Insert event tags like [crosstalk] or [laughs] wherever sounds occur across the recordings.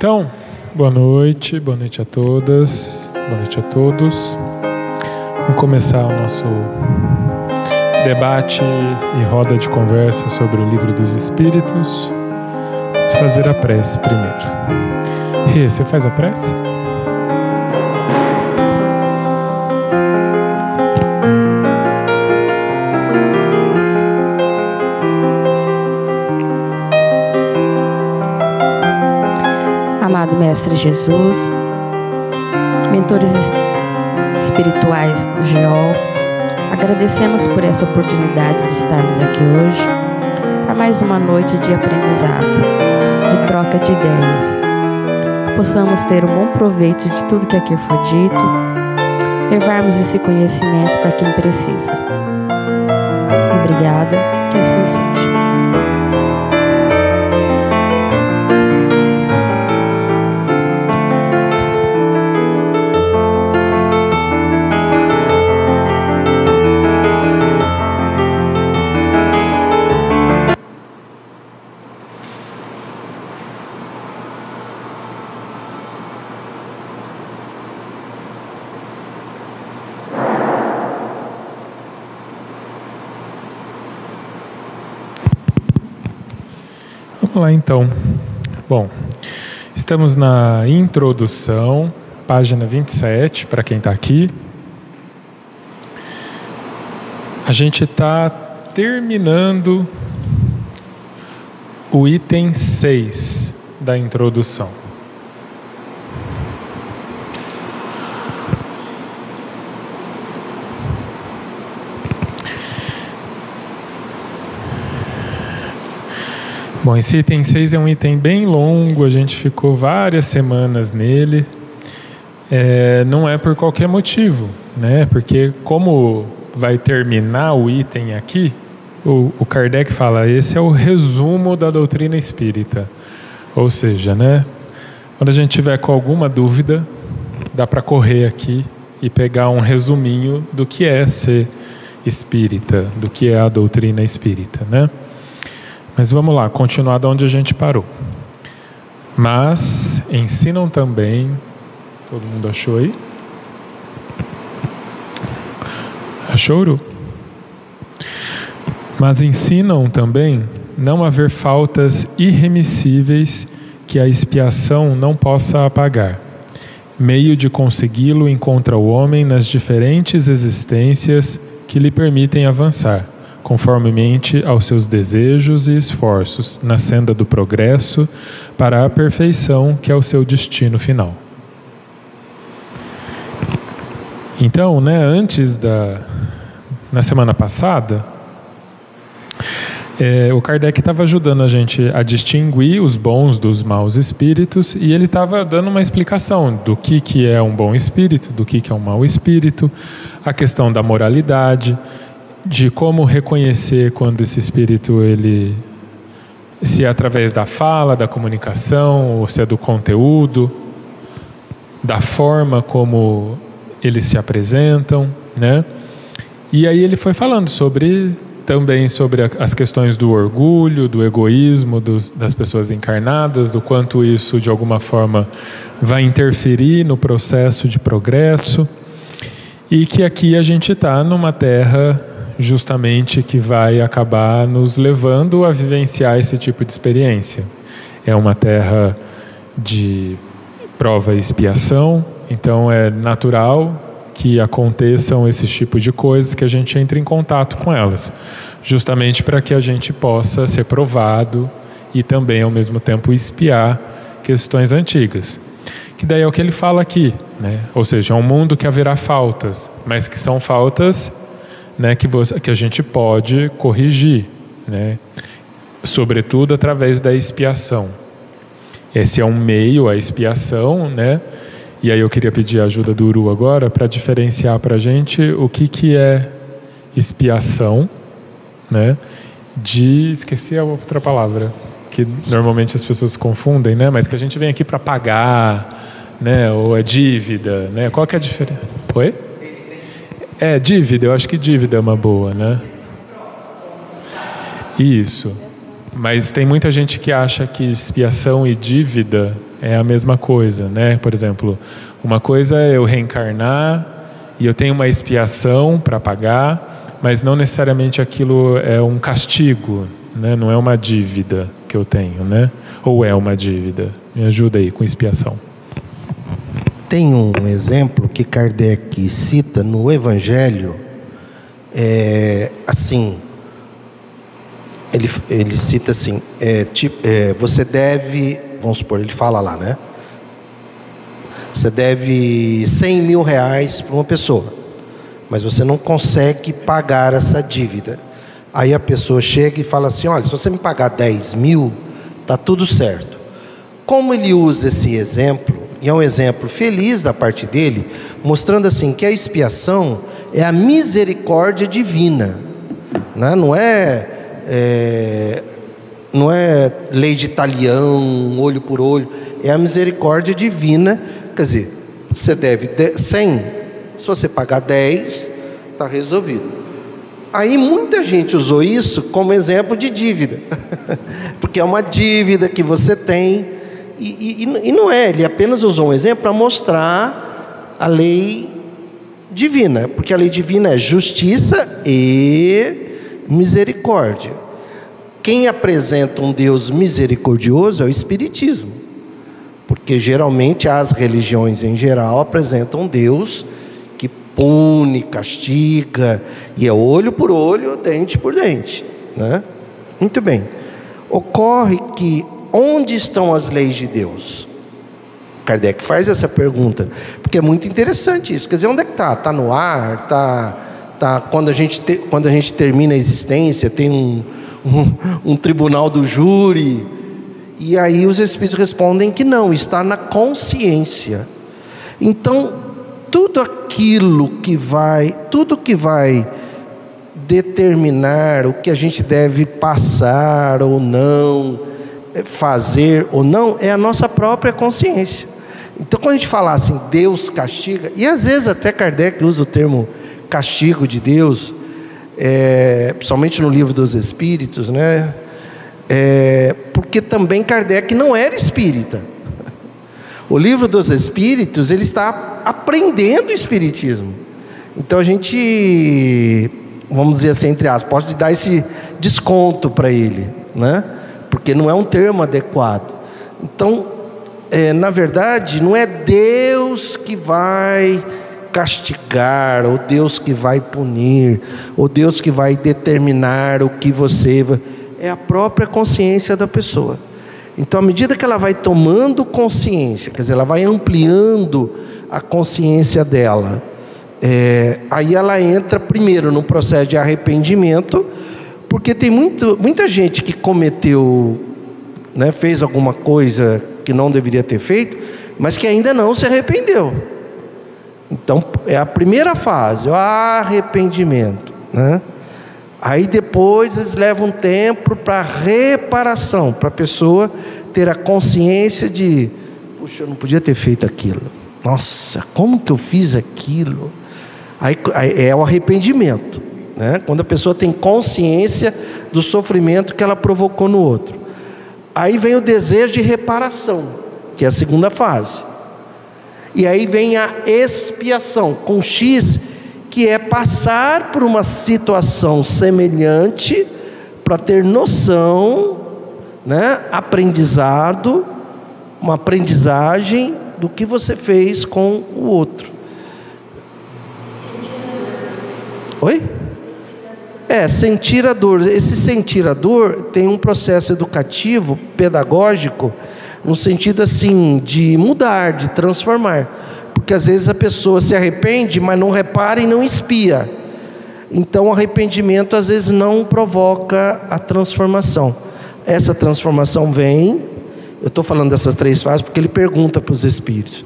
então. Boa noite, boa noite a todas, boa noite a todos. Vamos começar o nosso debate e roda de conversa sobre o livro dos Espíritos. Vamos fazer a prece primeiro. Rê, você faz a prece? Jesus, mentores espirituais do GEOL, agradecemos por essa oportunidade de estarmos aqui hoje para mais uma noite de aprendizado, de troca de ideias. Que possamos ter um bom proveito de tudo que aqui foi dito, levarmos esse conhecimento para quem precisa. Obrigada, que assim seja. Lá então. Bom, estamos na introdução, página 27, para quem está aqui. A gente está terminando o item 6 da introdução. Bom, esse item 6 é um item bem longo, a gente ficou várias semanas nele. É, não é por qualquer motivo, né? Porque como vai terminar o item aqui, o, o Kardec fala, esse é o resumo da doutrina espírita. Ou seja, né? Quando a gente tiver com alguma dúvida, dá para correr aqui e pegar um resuminho do que é ser espírita, do que é a doutrina espírita, né? Mas vamos lá, continuar de onde a gente parou. Mas ensinam também, todo mundo achou aí? Achou, Uru? Mas ensinam também não haver faltas irremissíveis que a expiação não possa apagar. Meio de consegui-lo encontra o homem nas diferentes existências que lhe permitem avançar conformemente aos seus desejos e esforços, na senda do progresso para a perfeição, que é o seu destino final. Então, né, antes da. Na semana passada, é, o Kardec estava ajudando a gente a distinguir os bons dos maus espíritos e ele estava dando uma explicação do que, que é um bom espírito, do que, que é um mau espírito, a questão da moralidade, de como reconhecer quando esse espírito ele se é através da fala, da comunicação, ou se é do conteúdo, da forma como eles se apresentam, né? E aí ele foi falando sobre também sobre as questões do orgulho, do egoísmo dos, das pessoas encarnadas, do quanto isso de alguma forma vai interferir no processo de progresso e que aqui a gente está numa terra justamente que vai acabar nos levando a vivenciar esse tipo de experiência. É uma terra de prova e expiação, então é natural que aconteçam esses tipos de coisas que a gente entre em contato com elas, justamente para que a gente possa ser provado e também ao mesmo tempo espiar questões antigas. Que daí é o que ele fala aqui, né? Ou seja, é um mundo que haverá faltas, mas que são faltas né, que, você, que a gente pode corrigir, né, sobretudo através da expiação. Esse é um meio, a expiação, né? E aí eu queria pedir a ajuda do Uru agora para diferenciar para a gente o que, que é expiação, né? De esqueci a outra palavra que normalmente as pessoas confundem, né? Mas que a gente vem aqui para pagar, né? Ou é dívida, né? Qual que é a diferença? Oi? É, dívida, eu acho que dívida é uma boa, né? Isso. Mas tem muita gente que acha que expiação e dívida é a mesma coisa, né? Por exemplo, uma coisa é eu reencarnar e eu tenho uma expiação para pagar, mas não necessariamente aquilo é um castigo, né? Não é uma dívida que eu tenho, né? Ou é uma dívida? Me ajuda aí com expiação. Tem um exemplo que Kardec cita no Evangelho, é, assim, ele, ele cita assim, é, tipo, é, você deve, vamos supor, ele fala lá, né? Você deve 100 mil reais para uma pessoa, mas você não consegue pagar essa dívida. Aí a pessoa chega e fala assim: olha, se você me pagar 10 mil, tá tudo certo. Como ele usa esse exemplo, e é um exemplo feliz da parte dele, mostrando assim que a expiação é a misericórdia divina, né? não é, é não é lei de talião, olho por olho, é a misericórdia divina. Quer dizer, você deve 100, se você pagar 10, está resolvido. Aí muita gente usou isso como exemplo de dívida, [laughs] porque é uma dívida que você tem, e, e, e não é, ele apenas usou um exemplo para mostrar a lei divina, porque a lei divina é justiça e misericórdia. Quem apresenta um Deus misericordioso é o Espiritismo, porque geralmente as religiões em geral apresentam um Deus pune, castiga, e é olho por olho, dente por dente. Né? Muito bem. Ocorre que onde estão as leis de Deus? Kardec faz essa pergunta, porque é muito interessante isso. Quer dizer, onde é que está? Está no ar? Está tá, quando, a gente te, quando a gente termina a existência, tem um, [laughs] um, um tribunal do júri. E aí os Espíritos respondem que não, está na consciência. Então, tudo aquilo que vai, tudo que vai determinar o que a gente deve passar ou não, fazer ou não, é a nossa própria consciência. Então, quando a gente fala assim, Deus castiga, e às vezes até Kardec usa o termo castigo de Deus, é, principalmente no livro dos Espíritos, né? É, porque também Kardec não era espírita. O livro dos Espíritos, ele está aprendendo o Espiritismo. Então a gente, vamos dizer assim, entre aspas, pode dar esse desconto para ele, né? Porque não é um termo adequado. Então, é, na verdade, não é Deus que vai castigar, ou Deus que vai punir, ou Deus que vai determinar o que você. É a própria consciência da pessoa. Então, à medida que ela vai tomando consciência, quer dizer, ela vai ampliando a consciência dela, é, aí ela entra primeiro no processo de arrependimento, porque tem muito, muita gente que cometeu, né, fez alguma coisa que não deveria ter feito, mas que ainda não se arrependeu. Então, é a primeira fase, o arrependimento. Né? Aí depois eles levam um tempo para reparação, para a pessoa ter a consciência de, puxa, eu não podia ter feito aquilo. Nossa, como que eu fiz aquilo? Aí, aí é o arrependimento, né? Quando a pessoa tem consciência do sofrimento que ela provocou no outro. Aí vem o desejo de reparação, que é a segunda fase. E aí vem a expiação, com X que é passar por uma situação semelhante para ter noção, né, aprendizado, uma aprendizagem do que você fez com o outro. Oi? É, sentir a dor. Esse sentir a dor tem um processo educativo, pedagógico, no sentido assim de mudar, de transformar. Porque às vezes a pessoa se arrepende, mas não repara e não espia. Então o arrependimento às vezes não provoca a transformação. Essa transformação vem, eu estou falando dessas três fases porque ele pergunta para os espíritos.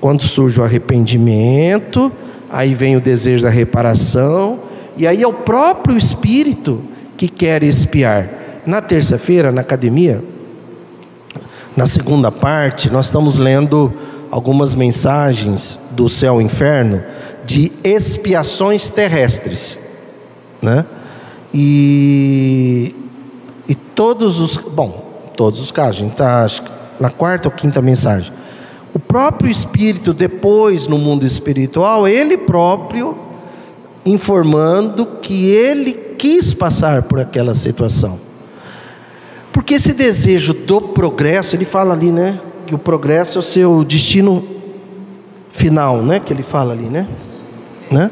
Quando surge o arrependimento, aí vem o desejo da reparação, e aí é o próprio espírito que quer espiar. Na terça-feira, na academia, na segunda parte, nós estamos lendo algumas mensagens do céu e inferno de expiações terrestres, né? E, e todos os, bom, todos os casos, a gente está na quarta ou quinta mensagem. O próprio Espírito, depois no mundo espiritual, ele próprio informando que ele quis passar por aquela situação. Porque esse desejo do progresso, ele fala ali, né? Que o progresso é o seu destino final, né? Que ele fala ali, né? né?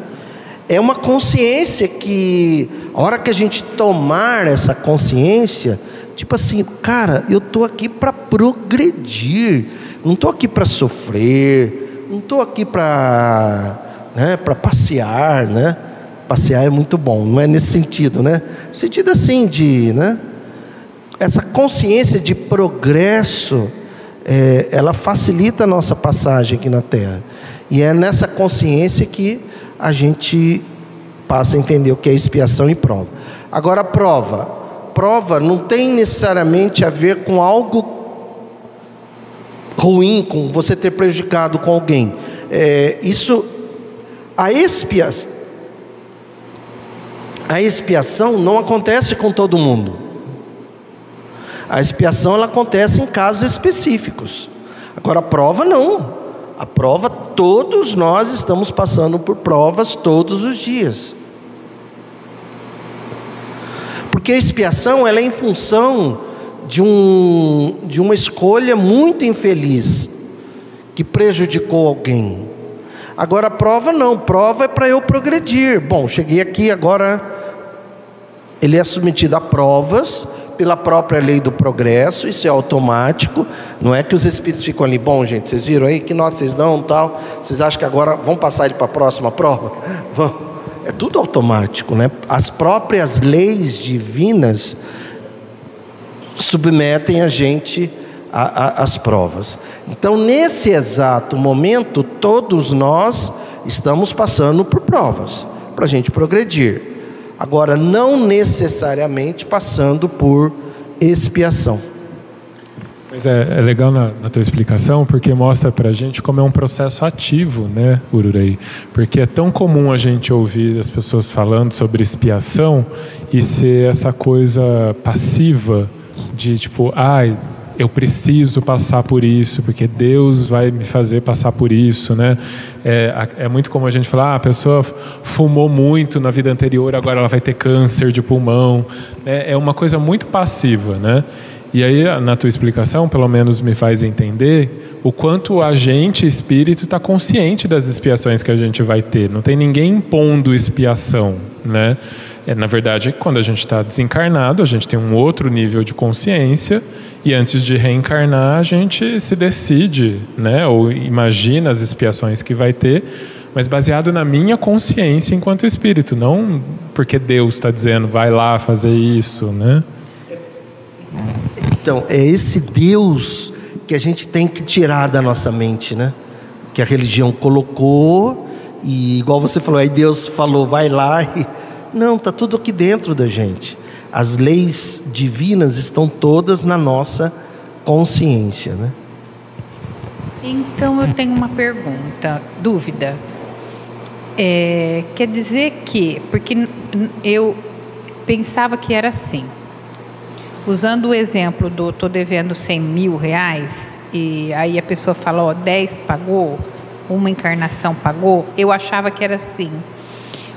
É uma consciência que, a hora que a gente tomar essa consciência, tipo assim, cara, eu estou aqui para progredir, não estou aqui para sofrer, não estou aqui para né, para passear, né? Passear é muito bom, não é nesse sentido, né? No sentido assim de, né? Essa consciência de progresso, é, ela facilita a nossa passagem aqui na Terra. E é nessa consciência que a gente passa a entender o que é expiação e prova. Agora, prova. Prova não tem necessariamente a ver com algo ruim, com você ter prejudicado com alguém. É, isso, a expiação, a expiação não acontece com todo mundo. A expiação ela acontece em casos específicos. Agora, a prova não. A prova, todos nós estamos passando por provas todos os dias. Porque a expiação ela é em função de, um, de uma escolha muito infeliz que prejudicou alguém. Agora prova não, prova é para eu progredir. Bom, cheguei aqui agora, ele é submetido a provas pela própria lei do progresso, isso é automático, não é que os espíritos ficam ali, bom gente, vocês viram aí que nós vocês não, tal, vocês acham que agora vão passar ele para a próxima prova? [laughs] Vão. É tudo automático, né? As próprias leis divinas submetem a gente às provas. Então, nesse exato momento, todos nós estamos passando por provas para a gente progredir. Agora, não necessariamente passando por expiação. Mas é, é legal na, na, tua explicação, porque mostra para a gente como é um processo ativo, né, Ururei? Porque é tão comum a gente ouvir as pessoas falando sobre expiação e ser essa coisa passiva de tipo, ai, ah, eu preciso passar por isso, porque Deus vai me fazer passar por isso, né? É, é muito como a gente falar, ah, a pessoa fumou muito na vida anterior, agora ela vai ter câncer de pulmão. É, é uma coisa muito passiva, né? E aí, na tua explicação, pelo menos me faz entender o quanto a gente, espírito, está consciente das expiações que a gente vai ter. Não tem ninguém impondo expiação, né? É, na verdade, quando a gente está desencarnado, a gente tem um outro nível de consciência e antes de reencarnar, a gente se decide, né, ou imagina as expiações que vai ter, mas baseado na minha consciência enquanto espírito, não porque Deus está dizendo vai lá fazer isso, né? Então, é esse Deus que a gente tem que tirar da nossa mente, né? Que a religião colocou e igual você falou, aí Deus falou vai lá e não, tá tudo aqui dentro da gente. As leis divinas estão todas na nossa consciência, né? Então eu tenho uma pergunta, dúvida. É, quer dizer que, porque eu pensava que era assim. Usando o exemplo do estou devendo 100 mil reais e aí a pessoa fala, ó, 10 pagou, uma encarnação pagou, eu achava que era assim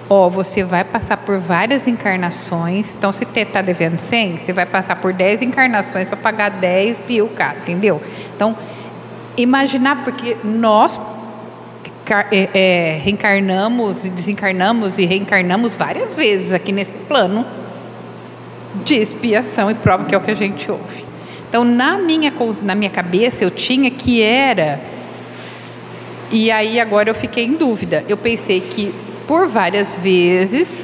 ó, você vai passar por várias encarnações. Então, se você está devendo 100, você vai passar por 10 encarnações para pagar 10 mil, entendeu? Então, imaginar, porque nós é, é, reencarnamos e desencarnamos e reencarnamos várias vezes aqui nesse plano de expiação e prova, que é o que a gente ouve. Então, na minha, na minha cabeça, eu tinha que era. E aí, agora eu fiquei em dúvida. Eu pensei que por várias vezes,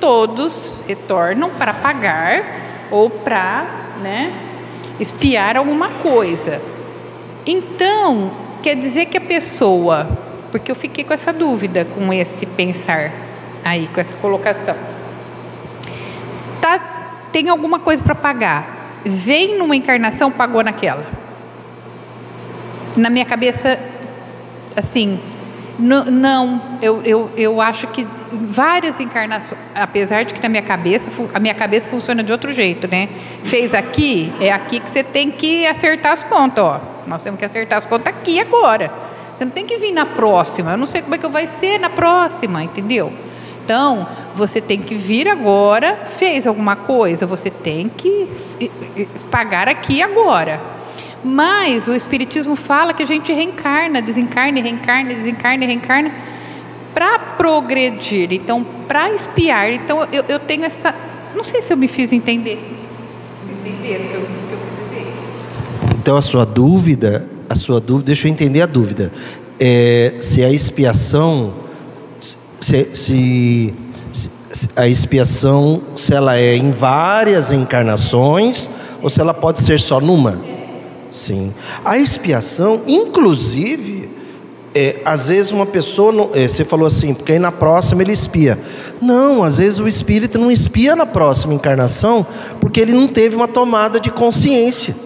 todos retornam para pagar ou para né, espiar alguma coisa. Então, quer dizer que a pessoa, porque eu fiquei com essa dúvida, com esse pensar aí, com essa colocação, tá, tem alguma coisa para pagar, vem numa encarnação, pagou naquela. Na minha cabeça, assim, não, eu, eu, eu acho que várias encarnações, apesar de que na minha cabeça, a minha cabeça funciona de outro jeito, né? Fez aqui, é aqui que você tem que acertar as contas, ó. Nós temos que acertar as contas aqui agora. Você não tem que vir na próxima. Eu não sei como é que vai ser na próxima, entendeu? Então, você tem que vir agora, fez alguma coisa, você tem que pagar aqui agora. Mas o Espiritismo fala que a gente reencarna, desencarna, reencarna, desencarna, reencarna para progredir, então para espiar. Então eu, eu tenho essa. Não sei se eu me fiz entender. Entender o que eu, que eu quis dizer. Então a sua dúvida, a sua dúvida, deixa eu entender a dúvida. É, se a expiação, se, se, se a expiação, se ela é em várias encarnações ou se ela pode ser só numa. Sim. A expiação, inclusive, é, às vezes uma pessoa, não, é, você falou assim, porque aí na próxima ele espia. Não, às vezes o espírito não espia na próxima encarnação, porque ele não teve uma tomada de consciência.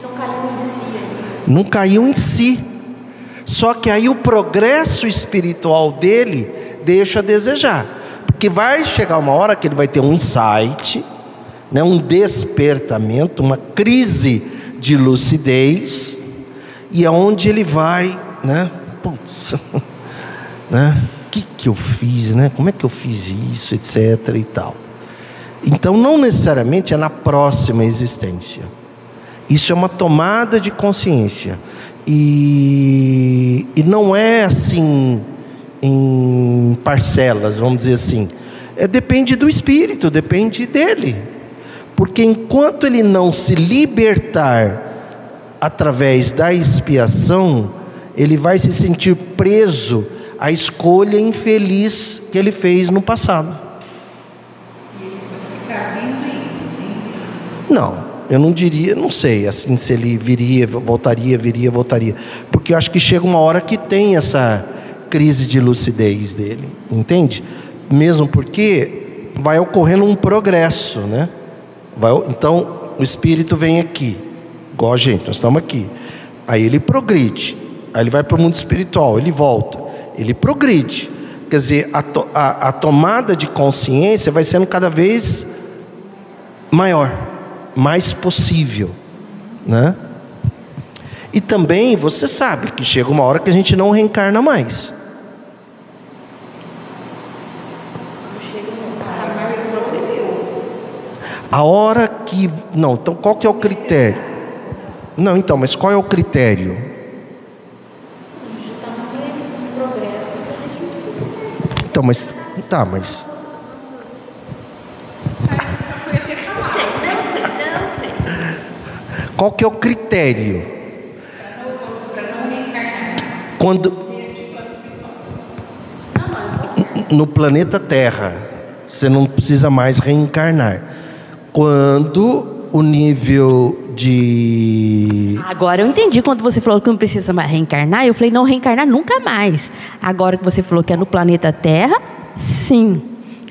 Não caiu em si. Não caiu em si. Só que aí o progresso espiritual dele deixa a desejar. Porque vai chegar uma hora que ele vai ter um insight, né, um despertamento, uma crise de lucidez, e aonde ele vai, né? Putz, [laughs] né? O que, que eu fiz, né? Como é que eu fiz isso, etc. e tal. Então, não necessariamente é na próxima existência. Isso é uma tomada de consciência. E, e não é assim em parcelas, vamos dizer assim. É, depende do espírito, depende dele. Porque enquanto ele não se libertar através da expiação, ele vai se sentir preso à escolha infeliz que ele fez no passado. Não, eu não diria, não sei, assim se ele viria, voltaria, viria, voltaria, porque eu acho que chega uma hora que tem essa crise de lucidez dele, entende? Mesmo porque vai ocorrendo um progresso, né? Vai, então, o espírito vem aqui, igual a gente, nós estamos aqui. Aí ele progride, aí ele vai para o mundo espiritual, ele volta, ele progride. Quer dizer, a, to, a, a tomada de consciência vai sendo cada vez maior, mais possível, né? E também você sabe que chega uma hora que a gente não reencarna mais. A hora que. Não, então qual que é o critério? Não, então, mas qual é o critério? Então, mas. Tá, mas. Qual que é o critério? Quando. No planeta Terra, você não precisa mais reencarnar quando o nível de. Agora eu entendi quando você falou que não precisa mais reencarnar. Eu falei, não reencarnar nunca mais. Agora que você falou que é no planeta Terra, sim.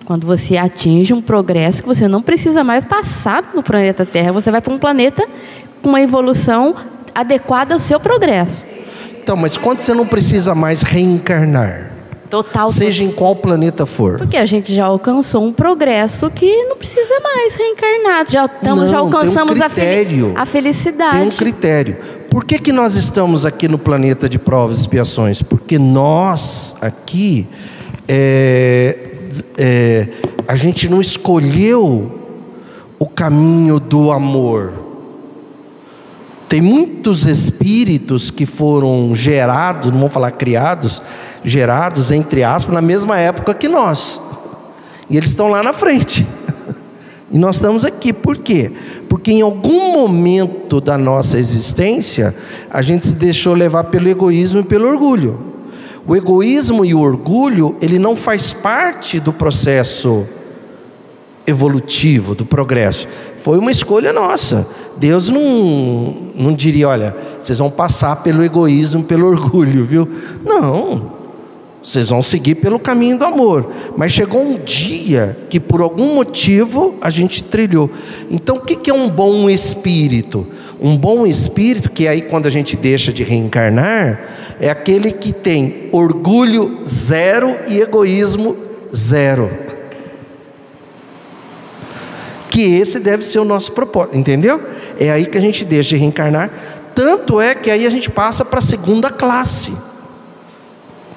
Quando você atinge um progresso que você não precisa mais passar no planeta Terra, você vai para um planeta com uma evolução adequada ao seu progresso. Então, mas quando você não precisa mais reencarnar? Total. Seja em qual planeta for. Porque a gente já alcançou um progresso que não precisa mais reencarnar. Já, não, já alcançamos um a, fel a, felicidade. Tem um critério. Por que, que nós estamos aqui no planeta de provas e expiações? Porque nós aqui, é, é, a gente não escolheu o caminho do amor. Tem muitos espíritos que foram gerados, não vou falar criados, gerados, entre aspas, na mesma época que nós. E eles estão lá na frente. [laughs] E nós estamos aqui. Por quê? Porque em algum momento da nossa existência, a gente se deixou levar pelo egoísmo e pelo orgulho. O egoísmo e o orgulho, ele não faz parte do processo evolutivo, do progresso. Foi uma escolha nossa. Deus não, não diria, olha, vocês vão passar pelo egoísmo, pelo orgulho, viu? Não. Vocês vão seguir pelo caminho do amor. Mas chegou um dia que, por algum motivo, a gente trilhou. Então, o que é um bom espírito? Um bom espírito, que aí, quando a gente deixa de reencarnar, É aquele que tem orgulho zero e egoísmo zero. Que esse deve ser o nosso propósito, entendeu? É aí que a gente deixa de reencarnar. Tanto é que aí a gente passa para a segunda classe.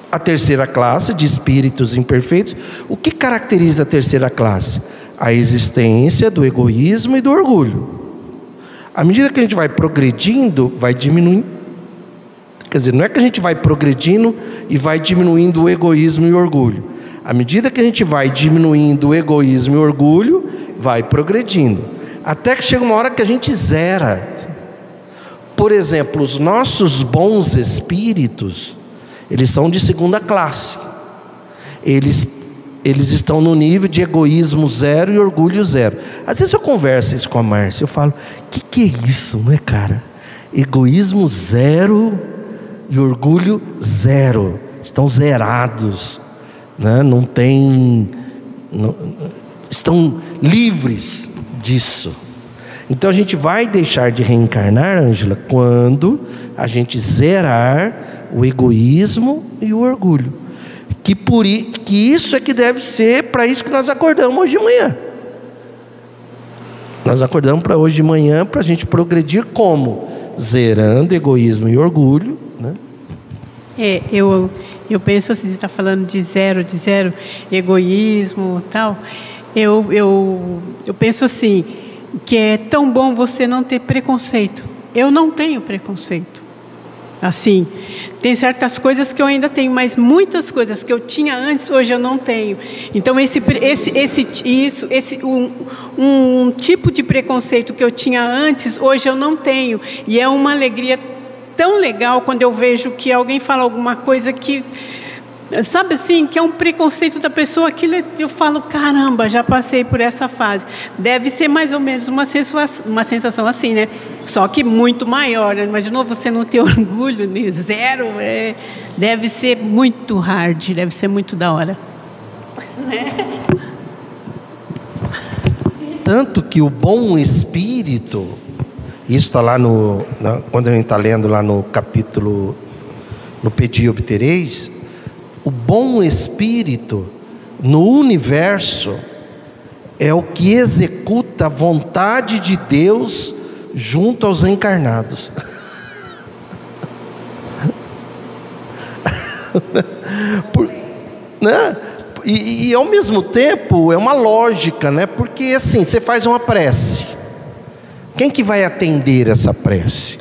A terceira classe de espíritos imperfeitos. O que caracteriza a terceira classe? A existência do egoísmo e do orgulho. À medida que a gente vai progredindo, vai diminuindo. Quer dizer, não é que a gente vai progredindo e vai diminuindo o egoísmo e o orgulho. À medida que a gente vai diminuindo o egoísmo e o orgulho, vai progredindo. Até que chega uma hora que a gente zera. Por exemplo, os nossos bons espíritos, eles são de segunda classe. Eles eles estão no nível de egoísmo zero e orgulho zero. Às vezes eu converso isso com a Márcia, eu falo: o que, que é isso, não é, cara? Egoísmo zero e orgulho zero. Estão zerados, né? não tem. Não, estão livres disso. Então a gente vai deixar de reencarnar, Ângela, quando a gente zerar o egoísmo e o orgulho que, por, que isso é que deve ser para isso que nós acordamos hoje de manhã. Nós acordamos para hoje de manhã para a gente progredir como? Zerando egoísmo e orgulho. Né? É, eu, eu penso assim, você está falando de zero, de zero, egoísmo tal. Eu, eu, eu penso assim, que é tão bom você não ter preconceito. Eu não tenho preconceito. Assim, tem certas coisas que eu ainda tenho, mas muitas coisas que eu tinha antes, hoje eu não tenho. Então, esse, esse, esse, isso, esse, um, um tipo de preconceito que eu tinha antes, hoje eu não tenho. E é uma alegria tão legal quando eu vejo que alguém fala alguma coisa que Sabe assim, que é um preconceito da pessoa, é, eu falo, caramba, já passei por essa fase. Deve ser mais ou menos uma sensação, uma sensação assim, né? Só que muito maior, né? Imaginou você não ter [laughs] orgulho, né? zero, é, deve ser muito hard, deve ser muito da hora. [laughs] Tanto que o bom espírito, isso está lá no, quando a gente está lendo lá no capítulo, no Pedi Obtereis, o bom espírito no universo é o que executa a vontade de Deus junto aos encarnados. [laughs] Por, né? E, e, ao mesmo tempo é uma lógica, né? Porque assim, você faz uma prece. Quem que vai atender essa prece?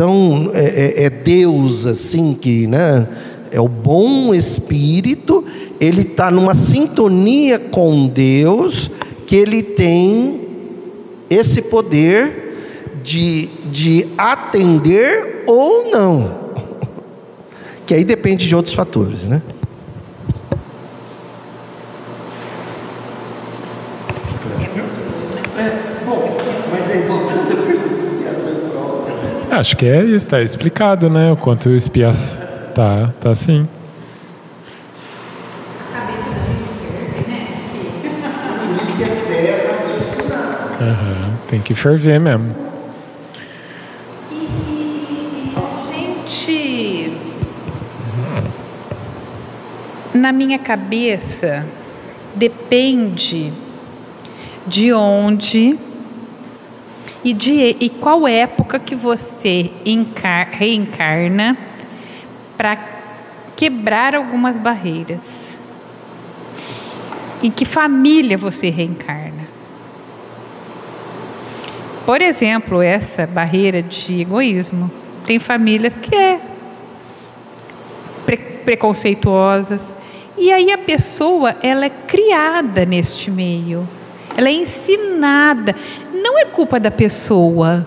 Então é, é, é Deus assim que, né? É o bom espírito, ele está numa sintonia com Deus, que ele tem esse poder de, de atender ou não, [laughs] que aí depende de outros fatores, né? Acho que é isso, está explicado, né? O quanto o espias tá, tá. Uhum, tem que ferver mesmo. Gente, na minha cabeça depende de onde e, de, e qual época que você encar, reencarna para quebrar algumas barreiras? Em que família você reencarna? Por exemplo, essa barreira de egoísmo. Tem famílias que é pre preconceituosas. E aí a pessoa, ela é criada neste meio. Ela é ensinada não é culpa da pessoa.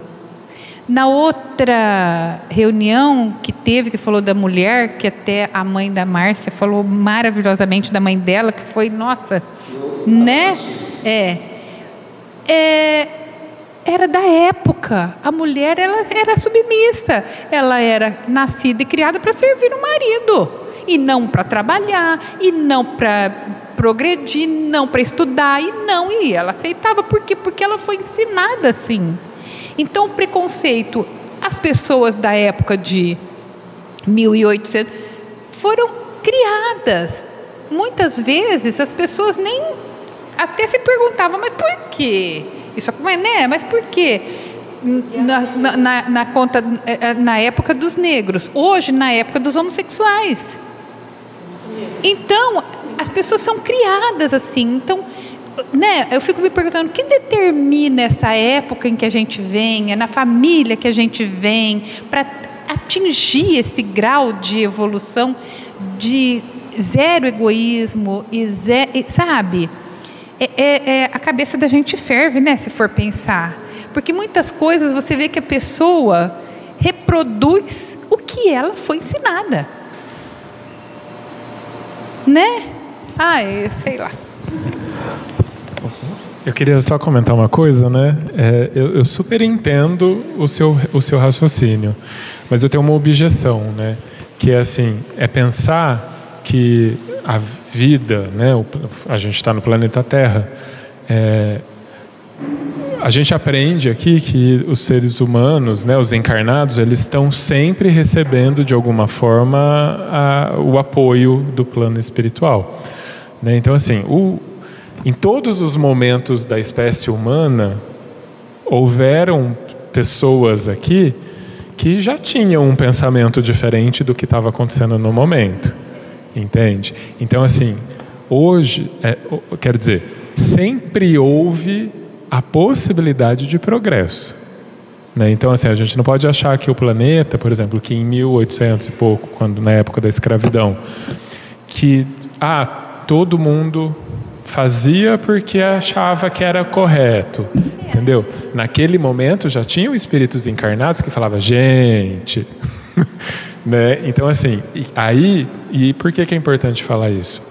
Na outra reunião que teve, que falou da mulher, que até a mãe da Márcia falou maravilhosamente da mãe dela, que foi, nossa, né? É. é era da época. A mulher ela era submissa. Ela era nascida e criada para servir o marido. E não para trabalhar, e não para progredir, não para estudar e não. E ela aceitava por quê? Porque ela foi ensinada assim. Então, o preconceito, as pessoas da época de 1800 foram criadas. Muitas vezes as pessoas nem até se perguntavam, mas por quê? Isso, mas, né? Mas por quê? Na, na, na, conta, eh, eh, na época dos negros, hoje na época dos homossexuais. Então, as pessoas são criadas assim. Então, né, eu fico me perguntando o que determina essa época em que a gente vem, é na família que a gente vem, para atingir esse grau de evolução de zero egoísmo e, zero, sabe? É, é, é, a cabeça da gente ferve, né? Se for pensar, porque muitas coisas você vê que a pessoa reproduz o que ela foi ensinada, né? Ah, sei lá. Eu queria só comentar uma coisa, né? É, eu, eu, super entendo o seu, o seu raciocínio, mas eu tenho uma objeção, né? Que é assim, é pensar que a vida, né? O, a gente está no planeta Terra. É, a gente aprende aqui que os seres humanos, né, os encarnados, eles estão sempre recebendo de alguma forma a, o apoio do plano espiritual. Né? Então, assim, o, em todos os momentos da espécie humana, houveram pessoas aqui que já tinham um pensamento diferente do que estava acontecendo no momento. Entende? Então, assim, hoje, é, quero dizer, sempre houve a possibilidade de progresso. Né? Então, assim, a gente não pode achar que o planeta, por exemplo, que em 1800 e pouco, quando na época da escravidão, que ah, todo mundo fazia porque achava que era correto, entendeu? Naquele momento já tinham espíritos encarnados que falavam, gente, [laughs] né? Então assim, aí e por que que é importante falar isso?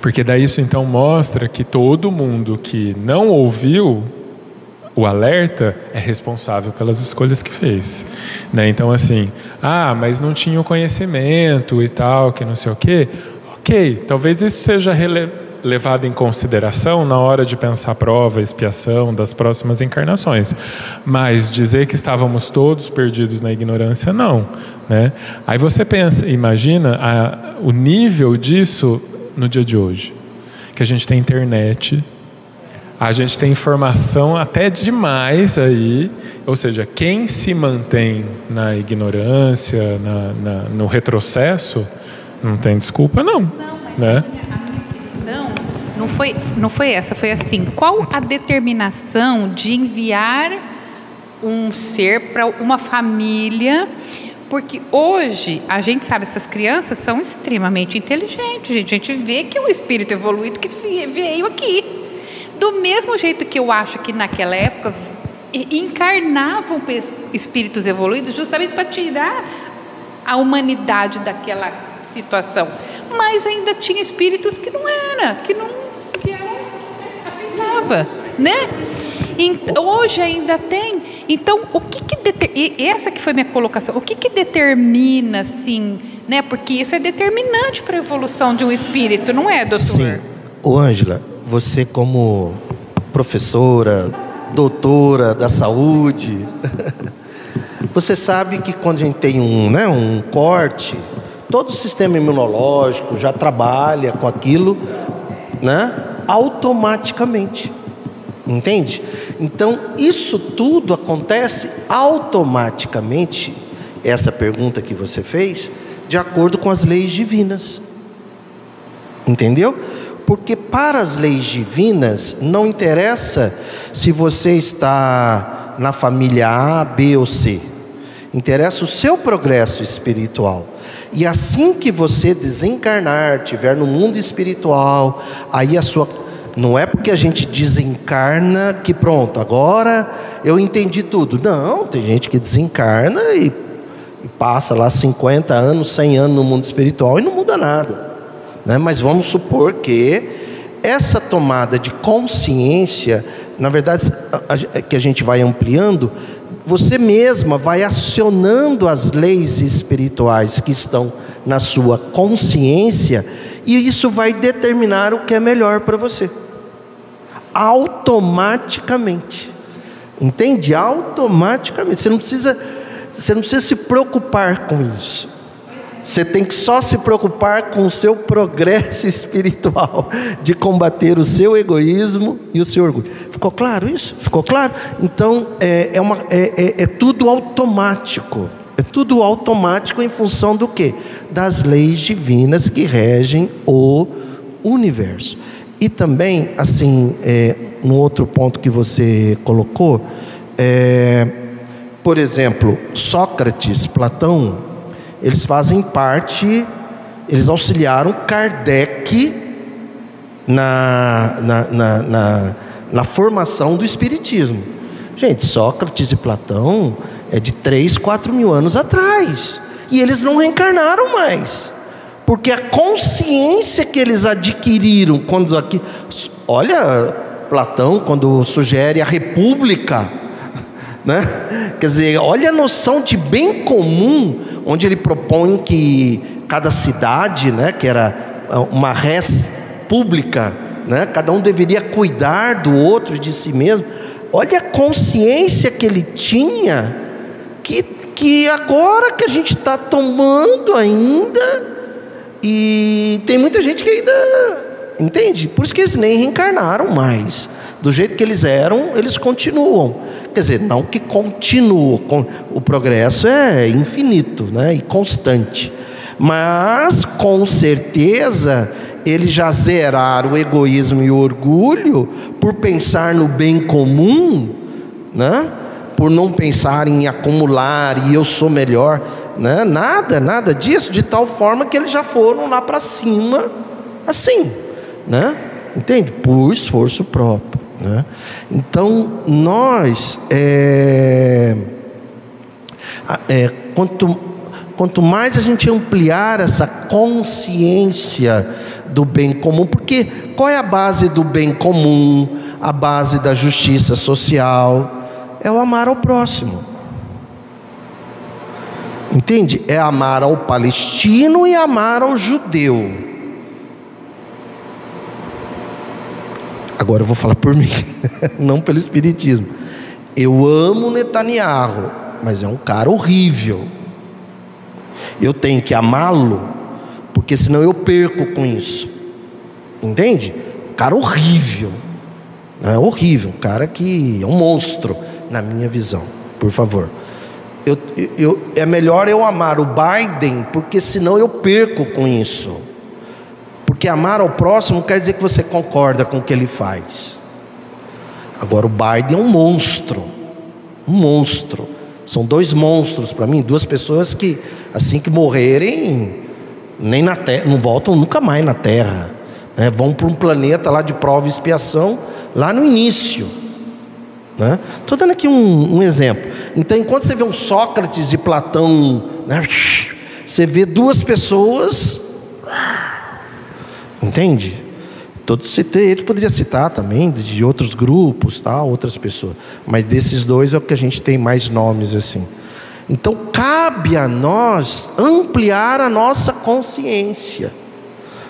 Porque daí isso então mostra que todo mundo que não ouviu o alerta é responsável pelas escolhas que fez, né? Então assim, ah, mas não tinha o conhecimento e tal, que não sei o quê. Ok, talvez isso seja levado em consideração na hora de pensar a prova, a expiação das próximas encarnações. Mas dizer que estávamos todos perdidos na ignorância, não. Né? Aí você pensa, imagina a, o nível disso no dia de hoje. Que a gente tem internet, a gente tem informação até demais aí, ou seja, quem se mantém na ignorância, na, na, no retrocesso, não tem desculpa, não. não né? não foi, não foi essa, foi assim: qual a determinação de enviar um ser para uma família? Porque hoje a gente sabe essas crianças são extremamente inteligentes, gente. A gente vê que é um espírito evoluído que veio aqui. Do mesmo jeito que eu acho que naquela época encarnavam espíritos evoluídos justamente para tirar a humanidade daquela situação. Mas ainda tinha espíritos que não era, que não aceitava, né? hoje ainda tem. Então, o que, que deter... e essa que foi minha colocação. O que, que determina, assim, né? Porque isso é determinante para a evolução de um espírito, não é, doutor? Sim. Ô, Ângela, você como professora, doutora da saúde, [laughs] você sabe que quando a gente tem um, né, um corte, todo o sistema imunológico já trabalha com aquilo, né? automaticamente. Entende? Então, isso tudo acontece automaticamente, essa pergunta que você fez, de acordo com as leis divinas. Entendeu? Porque para as leis divinas não interessa se você está na família A, B ou C. Interessa o seu progresso espiritual. E assim que você desencarnar, tiver no mundo espiritual, aí a sua não é porque a gente desencarna que pronto, agora eu entendi tudo. Não, tem gente que desencarna e, e passa lá 50 anos, 100 anos no mundo espiritual e não muda nada. Né? Mas vamos supor que essa tomada de consciência, na verdade, que a gente vai ampliando, você mesma vai acionando as leis espirituais que estão na sua consciência e isso vai determinar o que é melhor para você. Automaticamente. Entende? Automaticamente. Você não precisa, você não precisa se preocupar com isso. Você tem que só se preocupar com o seu progresso [laughs] espiritual, de combater o seu egoísmo e o seu orgulho. Ficou claro isso? Ficou claro? Então é, é, uma, é, é, é tudo automático. É tudo automático em função do que? Das leis divinas que regem o universo. E também, assim, é, no outro ponto que você colocou, é, por exemplo, Sócrates, Platão, eles fazem parte, eles auxiliaram Kardec na, na, na, na, na formação do Espiritismo. Gente, Sócrates e Platão é de 3, 4 mil anos atrás. E eles não reencarnaram mais. Porque a consciência que eles adquiriram quando aqui. Olha, Platão, quando sugere a república, [laughs] né? Quer dizer, olha a noção de bem comum, onde ele propõe que cada cidade, né, que era uma res pública, né, cada um deveria cuidar do outro e de si mesmo. Olha a consciência que ele tinha, que, que agora que a gente está tomando ainda, e tem muita gente que ainda Entende? Por isso que eles nem reencarnaram mais. Do jeito que eles eram, eles continuam. Quer dizer, não que continuam, o progresso é infinito né? e constante. Mas, com certeza, eles já zeraram o egoísmo e o orgulho por pensar no bem comum, né? por não pensar em acumular e eu sou melhor. Né? Nada, nada disso, de tal forma que eles já foram lá para cima assim né? Entende? Por esforço próprio. Né? Então, nós, é, é, quanto, quanto mais a gente ampliar essa consciência do bem comum, porque qual é a base do bem comum, a base da justiça social? É o amar ao próximo. Entende? É amar ao palestino e amar ao judeu. Agora eu vou falar por [laughs] mim, não pelo Espiritismo. Eu amo Netanyahu, mas é um cara horrível. Eu tenho que amá-lo, porque senão eu perco com isso. Entende? Um cara horrível. É horrível, um cara que é um monstro, na minha visão, por favor. Eu, eu, é melhor eu amar o Biden, porque senão eu perco com isso. Porque amar ao próximo quer dizer que você concorda com o que ele faz. Agora, o Biden é um monstro. Um monstro. São dois monstros para mim, duas pessoas que, assim que morrerem, nem na terra, não voltam nunca mais na Terra. Né? Vão para um planeta lá de prova e expiação, lá no início. Estou né? dando aqui um, um, exemplo. Então, enquanto você vê o Sócrates e Platão, né? você vê duas pessoas Entende? Todos citei, ele poderia citar também de outros grupos, tá? outras pessoas. Mas desses dois é o que a gente tem mais nomes assim. Então cabe a nós ampliar a nossa consciência.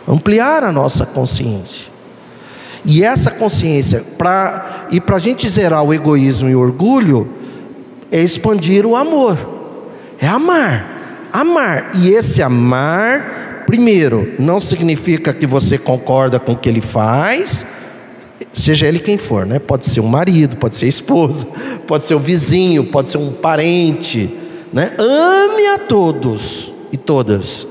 Ampliar a nossa consciência. E essa consciência, pra, e para a gente zerar o egoísmo e o orgulho, é expandir o amor. É amar. Amar. E esse amar Primeiro, não significa que você concorda com o que ele faz, seja ele quem for, né? Pode ser um marido, pode ser a esposa, [laughs] pode ser o vizinho, pode ser um parente, né? Ame a todos e todas.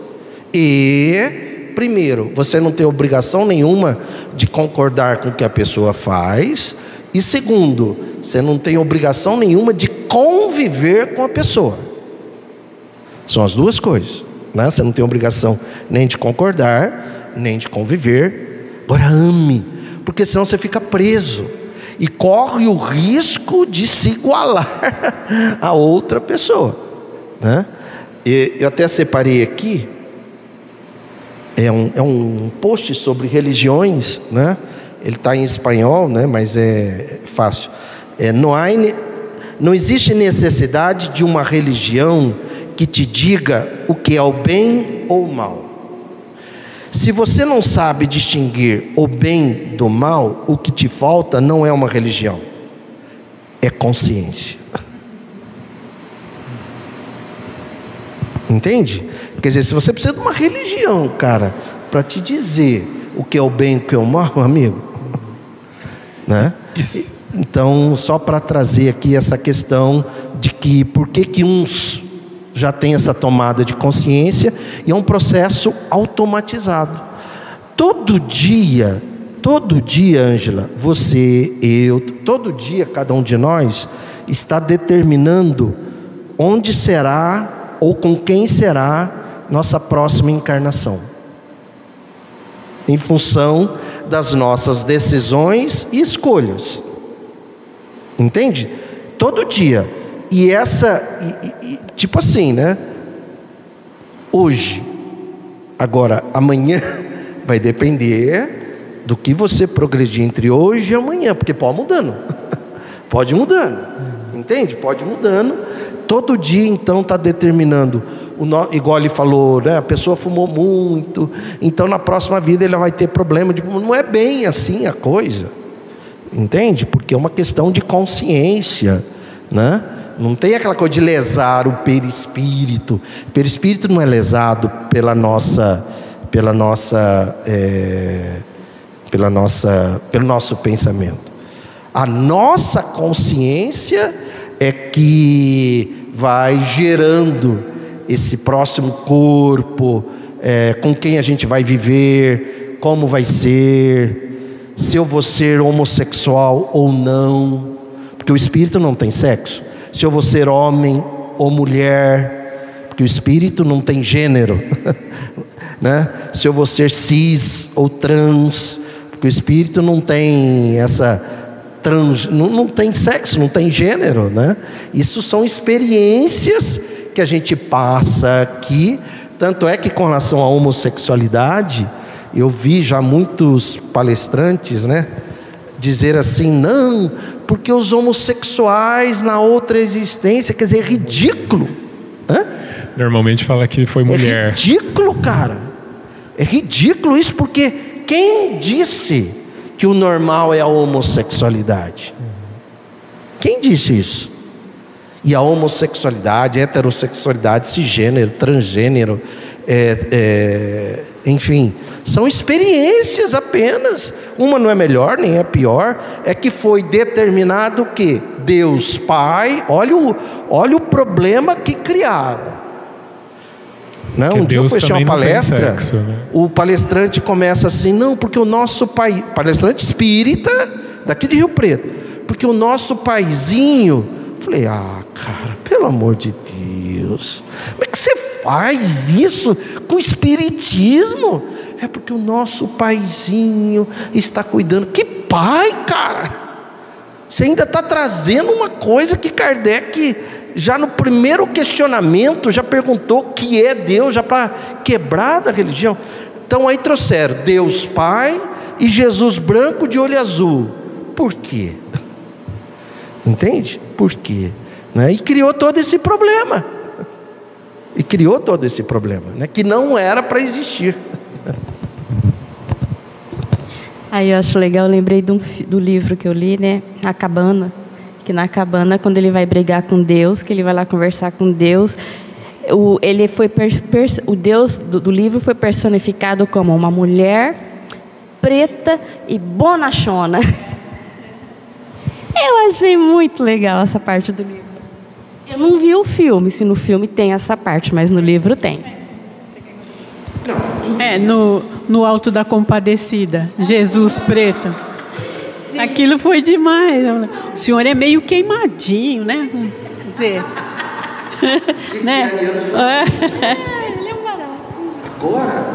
E primeiro, você não tem obrigação nenhuma de concordar com o que a pessoa faz, e segundo, você não tem obrigação nenhuma de conviver com a pessoa. São as duas coisas. Né? Você não tem obrigação nem de concordar, nem de conviver. Agora ame, porque senão você fica preso e corre o risco de se igualar [laughs] a outra pessoa. Né? E eu até separei aqui, é um, é um post sobre religiões, né? ele está em espanhol, né? mas é fácil. É, não, há, não existe necessidade de uma religião que te diga o que é o bem ou o mal. Se você não sabe distinguir o bem do mal, o que te falta não é uma religião, é consciência. Entende? Quer dizer, se você precisa de uma religião, cara, para te dizer o que é o bem e o que é o mal, [laughs] amigo, né? Isso. Então, só para trazer aqui essa questão de que por que que uns já têm essa tomada de consciência e é um processo automatizado. Todo dia, todo dia, Ângela, você, eu, todo dia cada um de nós está determinando onde será ou com quem será nossa próxima encarnação. Em função das nossas decisões e escolhas. Entende? Todo dia. E essa, e, e, tipo assim, né? Hoje, agora, amanhã, [laughs] vai depender do que você progredir entre hoje e amanhã, porque pode mudando, [laughs] pode mudando, entende? Pode mudando. Todo dia, então, está determinando, o no, igual ele falou, né? A pessoa fumou muito, então na próxima vida ele vai ter problema. De, não é bem assim a coisa. Entende? Porque é uma questão de consciência, né? Não tem aquela coisa de lesar o perispírito. O perispírito não é lesado pela nossa, pela nossa, é, pela nossa, pelo nosso pensamento. A nossa consciência é que vai gerando esse próximo corpo, é, com quem a gente vai viver, como vai ser se eu vou ser homossexual ou não, porque o espírito não tem sexo, se eu vou ser homem ou mulher, porque o espírito não tem gênero, [laughs] né? se eu vou ser cis ou trans, porque o espírito não tem essa trans, não, não tem sexo, não tem gênero, né? Isso são experiências que a gente passa aqui, tanto é que com relação à homossexualidade, eu vi já muitos palestrantes, né, dizer assim: não, porque os homossexuais na outra existência, quer dizer, é ridículo. Hã? Normalmente fala que foi mulher. É ridículo, cara. É ridículo isso, porque quem disse que o normal é a homossexualidade? Quem disse isso? E a homossexualidade, a heterossexualidade, cisgênero, transgênero, é, é, enfim, são experiências apenas. Uma não é melhor nem é pior, é que foi determinado que Deus Pai, olha o, olha o problema que criaram. Não, né? um dia eu fui uma palestra, sexo, né? o palestrante começa assim, não, porque o nosso pai, palestrante espírita, daqui de Rio Preto, porque o nosso paizinho, falei, ah, cara, pelo amor de Deus, como é que você faz isso com espiritismo? É porque o nosso paizinho está cuidando. Que pai, cara! Você ainda está trazendo uma coisa que Kardec, já no primeiro questionamento, já perguntou o que é Deus, já para quebrar da religião. Então aí trouxeram Deus Pai e Jesus branco de olho azul. Por quê? [laughs] Entende? Por quê? Né? E criou todo esse problema. E criou todo esse problema, né? que não era para existir. Aí eu acho legal, eu lembrei do, livro que eu li, né? A Cabana. Que na cabana, quando ele vai brigar com Deus, que ele vai lá conversar com Deus, o, ele foi o Deus do, do livro foi personificado como uma mulher preta e bonachona. [laughs] Eu achei muito legal essa parte do livro. Eu não vi o filme, se no filme tem essa parte, mas no livro tem. É, no, no Alto da Compadecida, Jesus preto. Aquilo foi demais. O senhor é meio queimadinho, né? Quer dizer. né? É. Agora,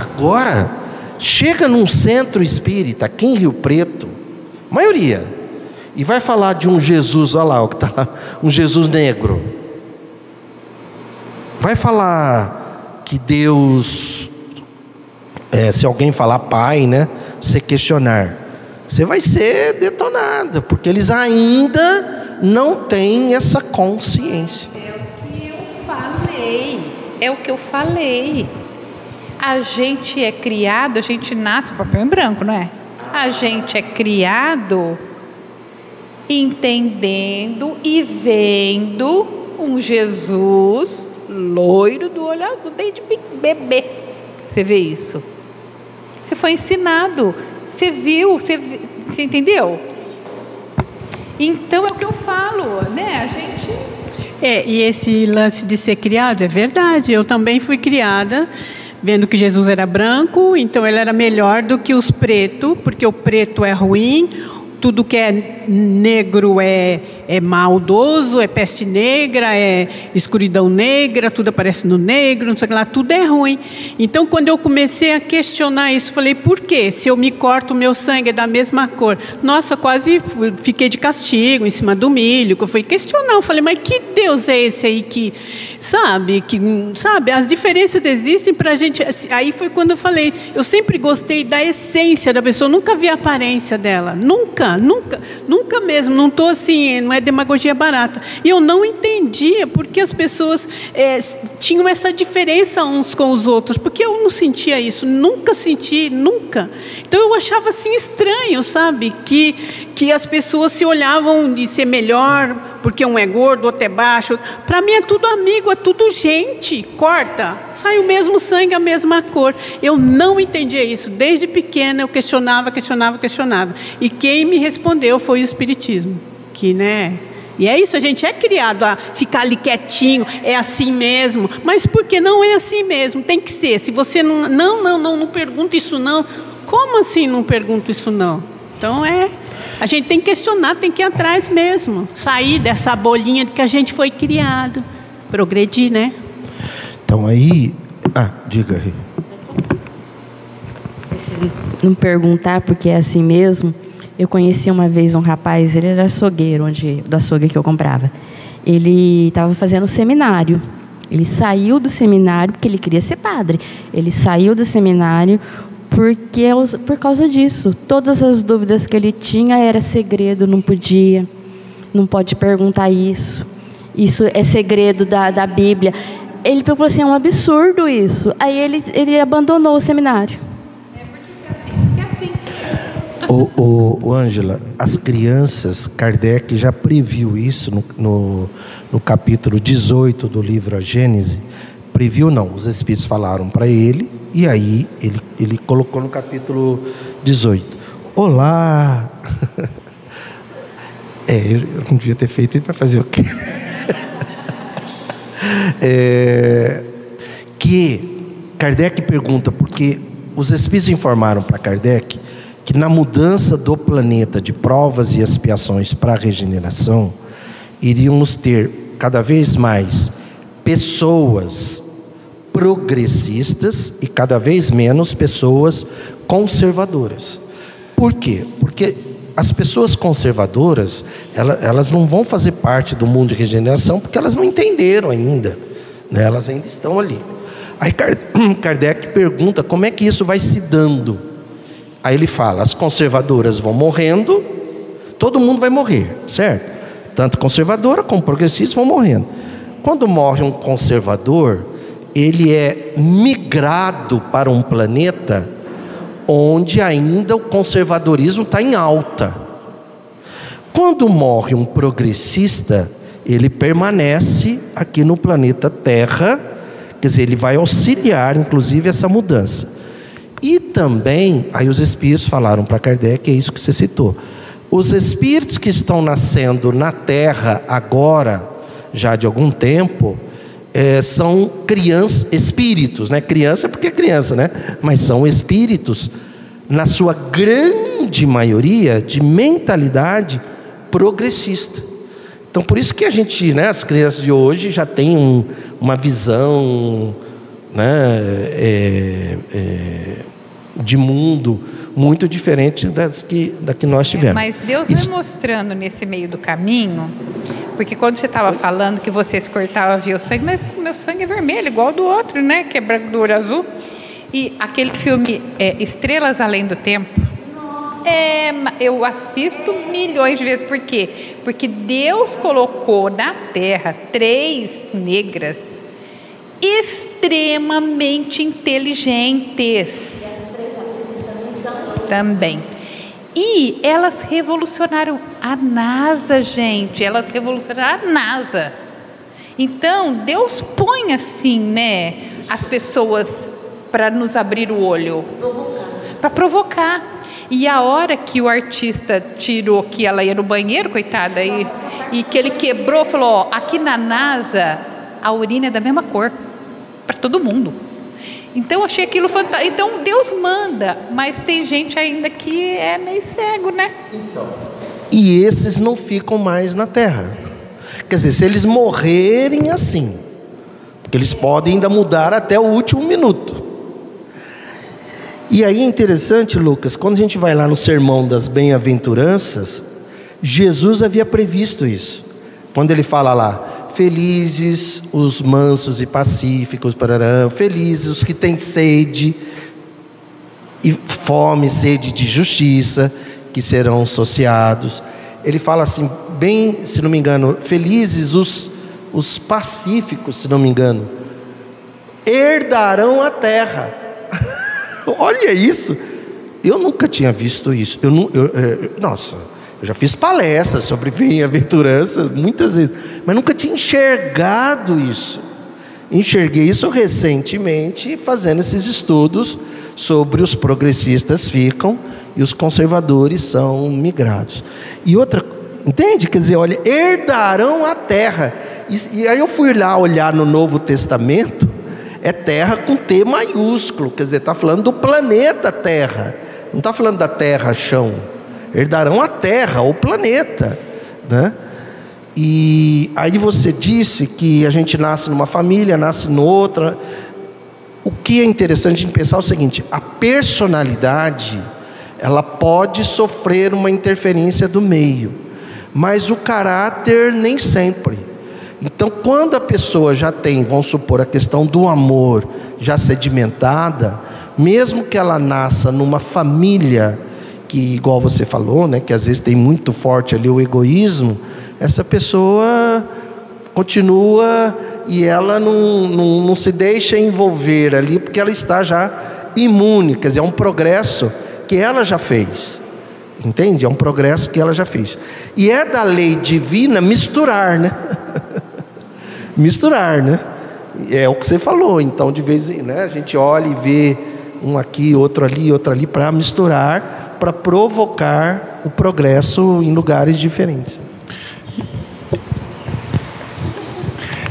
agora, chega num centro espírita aqui em Rio Preto, maioria, e vai falar de um Jesus, olha lá o que está lá, um Jesus negro. Vai falar que Deus, é, se alguém falar pai, né? Você questionar, você vai ser detonada, porque eles ainda não têm essa consciência. É o que eu falei, é o que eu falei. A gente é criado, a gente nasce, papel em branco, não é? A gente é criado entendendo e vendo um Jesus loiro do olho azul desde bebê. Você vê isso? Você foi ensinado, você viu, você, você entendeu? Então é o que eu falo, né? A gente. É, e esse lance de ser criado é verdade. Eu também fui criada vendo que Jesus era branco, então ele era melhor do que os pretos, porque o preto é ruim, tudo que é negro é é maldoso, é peste negra, é escuridão negra, tudo aparece no negro, não sei lá, tudo é ruim. Então, quando eu comecei a questionar isso, falei, por quê? Se eu me corto, o meu sangue é da mesma cor. Nossa, quase fiquei de castigo em cima do milho, que eu fui questionar, eu falei, mas que Deus é esse aí que, sabe, que, sabe, as diferenças existem para a gente. Aí foi quando eu falei, eu sempre gostei da essência da pessoa, nunca vi a aparência dela, nunca, nunca, nunca mesmo, não estou assim, não é é demagogia barata. E eu não entendia porque as pessoas é, tinham essa diferença uns com os outros, porque eu não sentia isso, nunca senti, nunca. Então eu achava assim estranho, sabe? Que, que as pessoas se olhavam de ser melhor, porque um é gordo, outro é baixo. Para mim é tudo amigo, é tudo gente. Corta, sai o mesmo sangue, a mesma cor. Eu não entendia isso. Desde pequena eu questionava, questionava, questionava. E quem me respondeu foi o Espiritismo que, né? E é isso, a gente é criado a ficar ali quietinho, é assim mesmo. Mas porque não é assim mesmo? Tem que ser. Se você não, não, não, não, não pergunta isso não. Como assim não pergunta isso não? Então é, a gente tem que questionar, tem que ir atrás mesmo, sair dessa bolinha de que a gente foi criado, progredir, né? Então aí, ah, diga aí. Não perguntar porque é assim mesmo eu conheci uma vez um rapaz, ele era açougueiro, onde, da açougue que eu comprava. Ele estava fazendo seminário. Ele saiu do seminário porque ele queria ser padre. Ele saiu do seminário porque por causa disso. Todas as dúvidas que ele tinha era segredo, não podia. Não pode perguntar isso. Isso é segredo da, da Bíblia. Ele falou assim, é um absurdo isso. Aí ele, ele abandonou o seminário. O, Ângela, as crianças, Kardec já previu isso no, no, no capítulo 18 do livro A Gênese. Previu não, os espíritos falaram para ele, e aí ele, ele colocou no capítulo 18. Olá! [laughs] É, eu não devia ter feito isso para fazer o quê? [laughs] É, que Kardec pergunta, porque os espíritos informaram para Kardec que na mudança do planeta de provas e expiações para a regeneração, iríamos ter cada vez mais pessoas progressistas e cada vez menos pessoas conservadoras. Por quê? Porque as pessoas conservadoras, elas, não vão fazer parte do mundo de regeneração porque elas não entenderam ainda, né? elas ainda estão ali. Aí [clears throat] Kardec pergunta como é que isso vai se dando. Aí ele fala: as conservadoras vão morrendo, todo mundo vai morrer, certo? Tanto conservadora como progressista vão morrendo. Quando morre um conservador, ele é migrado para um planeta onde ainda o conservadorismo está em alta. Quando morre um progressista, ele permanece aqui no planeta Terra, quer dizer, ele vai auxiliar, inclusive, essa mudança. E também, aí os espíritos falaram para Kardec, é isso que você citou. Os espíritos que estão nascendo na terra agora, já de algum tempo, é, são crianças, espíritos, né? Criança porque é criança, né? Mas são espíritos, na sua grande maioria, de mentalidade progressista. Então, por isso que a gente, né, as crianças de hoje já têm um, uma visão né, é, é, de mundo muito diferente das que, da que nós tivemos. É, mas Deus Isso... vai mostrando nesse meio do caminho, porque quando você estava falando que você se cortava via o sangue, mas o meu sangue é vermelho, igual do outro, né? Que é do olho azul. E aquele filme é, Estrelas Além do Tempo, é, eu assisto milhões de vezes. Por quê? Porque Deus colocou na Terra três negras extremamente inteligentes. Também. E elas revolucionaram a NASA, gente. Elas revolucionaram a NASA. Então, Deus põe assim, né, as pessoas para nos abrir o olho. Para provocar. E a hora que o artista tirou que ela ia no banheiro, coitada, e, e que ele quebrou, falou: ó, aqui na NASA, a urina é da mesma cor, para todo mundo. Então achei aquilo fantástico. Então Deus manda, mas tem gente ainda que é meio cego, né? Então. E esses não ficam mais na terra. Quer dizer, se eles morrerem assim, porque eles podem ainda mudar até o último minuto. E aí é interessante, Lucas, quando a gente vai lá no sermão das bem-aventuranças, Jesus havia previsto isso. Quando ele fala lá, felizes os mansos e pacíficos, parará, felizes os que têm sede e fome, sede de justiça, que serão associados. Ele fala assim, bem, se não me engano, felizes os, os pacíficos, se não me engano, herdarão a terra. [laughs] Olha isso. Eu nunca tinha visto isso. Eu, não, eu, é, nossa, já fiz palestras sobre bem-aventuranças muitas vezes, mas nunca tinha enxergado isso. Enxerguei isso recentemente fazendo esses estudos sobre os progressistas ficam e os conservadores são migrados. E outra, entende? Quer dizer, olha, herdarão a terra. E, e aí eu fui lá olhar no Novo Testamento é terra com T maiúsculo, quer dizer, está falando do planeta Terra, não está falando da terra chão. Herdarão a terra, o planeta, né? E aí você disse que a gente nasce numa família, nasce noutra. O que é interessante em pensar é o seguinte: a personalidade ela pode sofrer uma interferência do meio, mas o caráter nem sempre. Então, quando a pessoa já tem, vamos supor, a questão do amor já sedimentada, mesmo que ela nasça numa família que, igual você falou, né, que às vezes tem muito forte ali o egoísmo, essa pessoa continua e ela não, não, não se deixa envolver ali, porque ela está já imune, quer dizer, é um progresso que ela já fez. Entende? É um progresso que ela já fez. E é da lei divina misturar, né? [laughs] misturar, né? É o que você falou. Então, de vez em né, a gente olha e vê um aqui, outro ali, outro ali, para misturar, para provocar o progresso em lugares diferentes.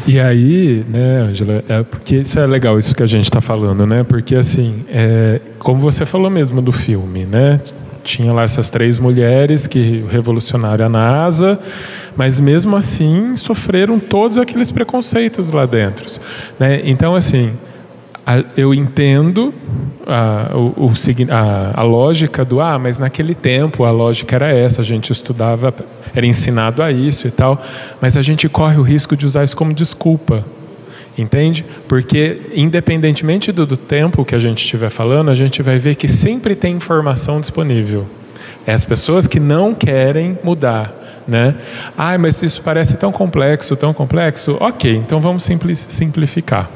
E aí, né, Angela, é porque isso é legal, isso que a gente está falando, né? Porque assim, é, como você falou mesmo do filme, né? Tinha lá essas três mulheres que revolucionaram a NASA, mas mesmo assim sofreram todos aqueles preconceitos lá dentro. Né? Então, assim, eu entendo a, o, a, a, lógica do, ah, mas naquele tempo a lógica era essa, a gente estudava, era ensinado a isso e tal, mas a gente corre o risco de usar isso como desculpa Entende? Porque, independentemente do, do, tempo que a gente estiver falando, a gente vai ver que sempre tem informação disponível. É as pessoas que não querem mudar. Né? Ah, mas isso parece tão complexo, tão complexo. Ok, então vamos simplificar.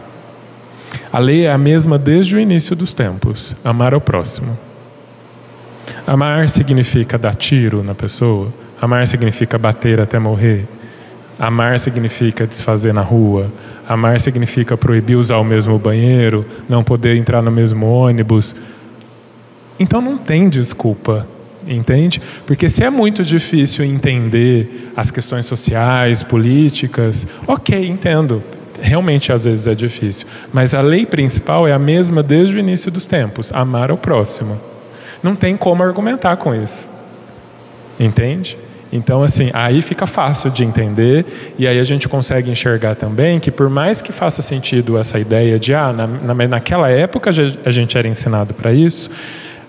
A lei é a mesma desde o início dos tempos: amar ao próximo. Amar significa dar tiro na pessoa, amar significa bater até morrer, amar significa desfazer na rua, Amar significa proibir usar o mesmo banheiro, não poder entrar no mesmo ônibus. Então não tem desculpa, entende? Porque se é muito difícil entender as questões sociais, políticas, ok, entendo. Realmente às vezes é difícil. Mas a lei principal é a mesma desde o início dos tempos: amar ao próximo. Não tem como argumentar com isso. Entende? Então, assim, aí fica fácil de entender e aí a gente consegue enxergar também que por mais que faça sentido essa ideia de, ah, na, na, naquela época a gente era ensinado para isso,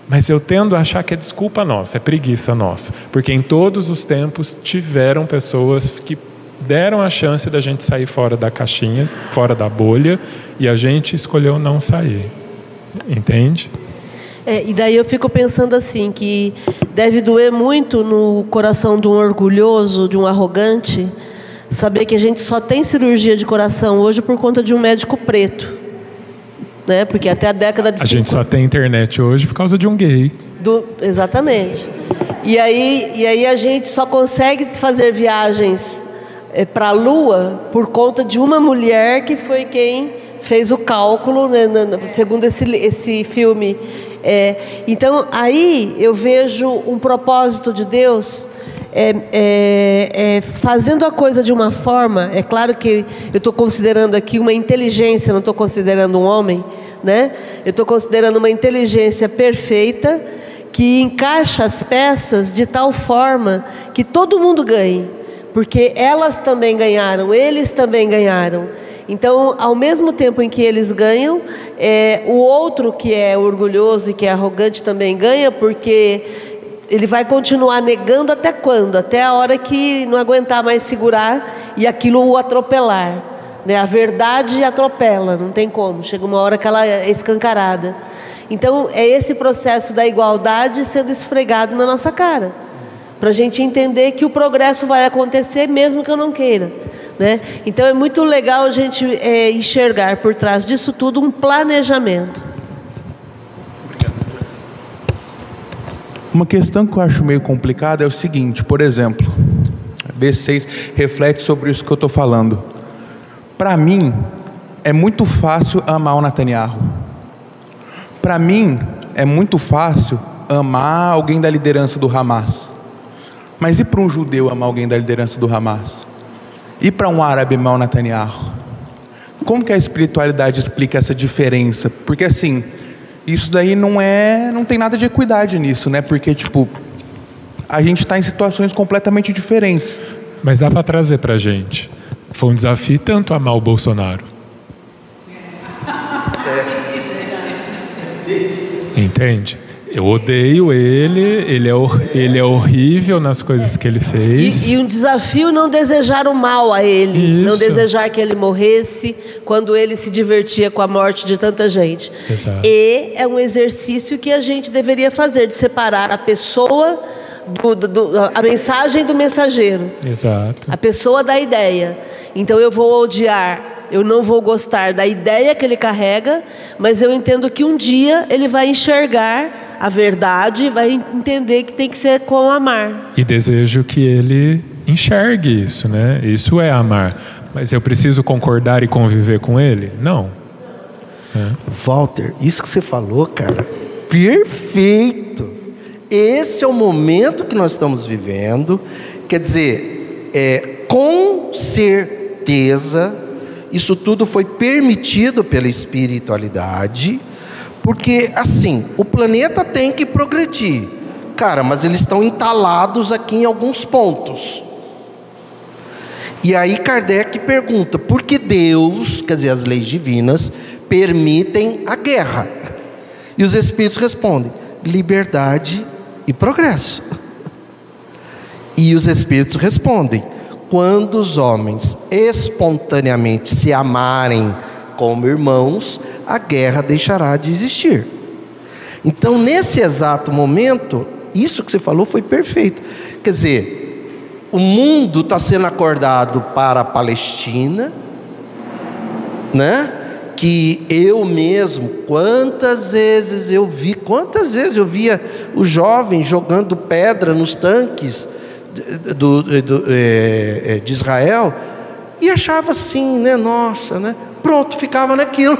mas eu tendo a achar que é desculpa nossa, é preguiça nossa, porque em todos os tempos tiveram pessoas que deram a chance da gente sair fora da caixinha, fora da bolha, e a gente escolheu não sair. Entende? É, e daí eu fico pensando assim, que deve doer muito no coração de um orgulhoso, de um arrogante, saber que a gente só tem cirurgia de coração hoje por conta de um médico preto. né? Porque até a década de A gente só tem internet hoje por causa de um gay. do, exatamente. E aí, e aí a gente só consegue fazer viagens para a Lua por conta de uma mulher que foi quem fez o cálculo, né, na- na- segundo esse, esse filme. É, então, aí eu vejo um propósito de Deus é, é, é, fazendo a coisa de uma forma. É claro que eu estou considerando aqui uma inteligência, não estou considerando um homem, né? Eu estou considerando uma inteligência perfeita que encaixa as peças de tal forma que todo mundo ganhe, porque elas também ganharam, eles também ganharam. Então, ao mesmo tempo em que eles ganham, é, o outro que é orgulhoso e que é arrogante também ganha, porque ele vai continuar negando até quando? Até a hora que não aguentar mais segurar e aquilo o atropelar. Né? A verdade atropela, não tem como. Chega uma hora que ela é escancarada. Então, é esse processo da igualdade sendo esfregado na nossa cara. Para a gente entender que o progresso vai acontecer mesmo que eu não queira. Né? Então, é muito legal a gente é, enxergar por trás disso tudo um planejamento. Uma questão que eu acho meio complicada é o seguinte, por exemplo, B6 reflete sobre isso que eu estou falando. Para mim, é muito fácil amar o Netanyahu. Para mim, é muito fácil amar alguém da liderança do Hamas. Mas e para um judeu amar alguém da liderança do Hamas? E para um árabe amar o Netanyahu? Como que a espiritualidade explica essa diferença? Porque assim, isso daí não é, não tem nada de equidade nisso, né? Porque tipo, a gente está em situações completamente diferentes. Mas dá para trazer para gente. Foi um desafio tanto amar o Bolsonaro. Entende? Eu odeio ele, ele é, ele é horrível nas coisas que ele fez. E, e um desafio não desejar o mal a ele, não Isso. desejar que ele morresse quando ele se divertia com a morte de tanta gente. Exato. E é um exercício que a gente deveria fazer de separar a pessoa do, do- do- a mensagem do mensageiro, Exato. a pessoa da ideia. Então eu vou odiar, eu não vou gostar da ideia que ele carrega, mas eu entendo que um dia ele vai enxergar a verdade, vai entender que tem que ser com amar. E desejo que ele enxergue isso, né? Isso é amar. Mas eu preciso concordar e conviver com ele? Não. Walter, isso que você falou, cara, perfeito. Esse é o momento que nós estamos vivendo. Quer dizer, é, com certeza, isso tudo foi permitido pela espiritualidade, porque assim, o planeta tem que progredir. Cara, mas eles estão entalados aqui em alguns pontos. E aí Kardec pergunta: por que Deus, quer dizer, as leis divinas, permitem a guerra? E os espíritos respondem: liberdade e progresso. E os espíritos respondem: quando os homens espontaneamente se amarem como irmãos, a guerra deixará de existir. Então, nesse exato momento, isso que você falou foi perfeito. Quer dizer, o mundo está sendo acordado para a Palestina, né? Que eu mesmo, quantas vezes eu vi, quantas vezes eu via os jovens jogando pedra nos tanques de, do- do- é, de Israel e achava assim, né? Nossa, né? Pronto, ficava naquilo.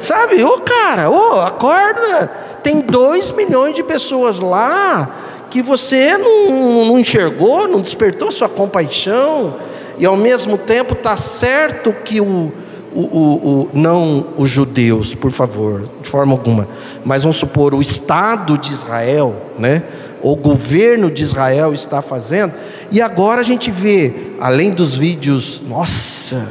Sabe, ô cara, ô, acorda. Tem dois milhões de pessoas lá que você não, não enxergou, não despertou sua compaixão, e ao mesmo tempo está certo que o, o, o, o- não os judeus, por favor, de forma alguma, mas vamos supor o Estado de Israel, né? O governo de Israel está fazendo, e agora a gente vê, além dos vídeos, nossa,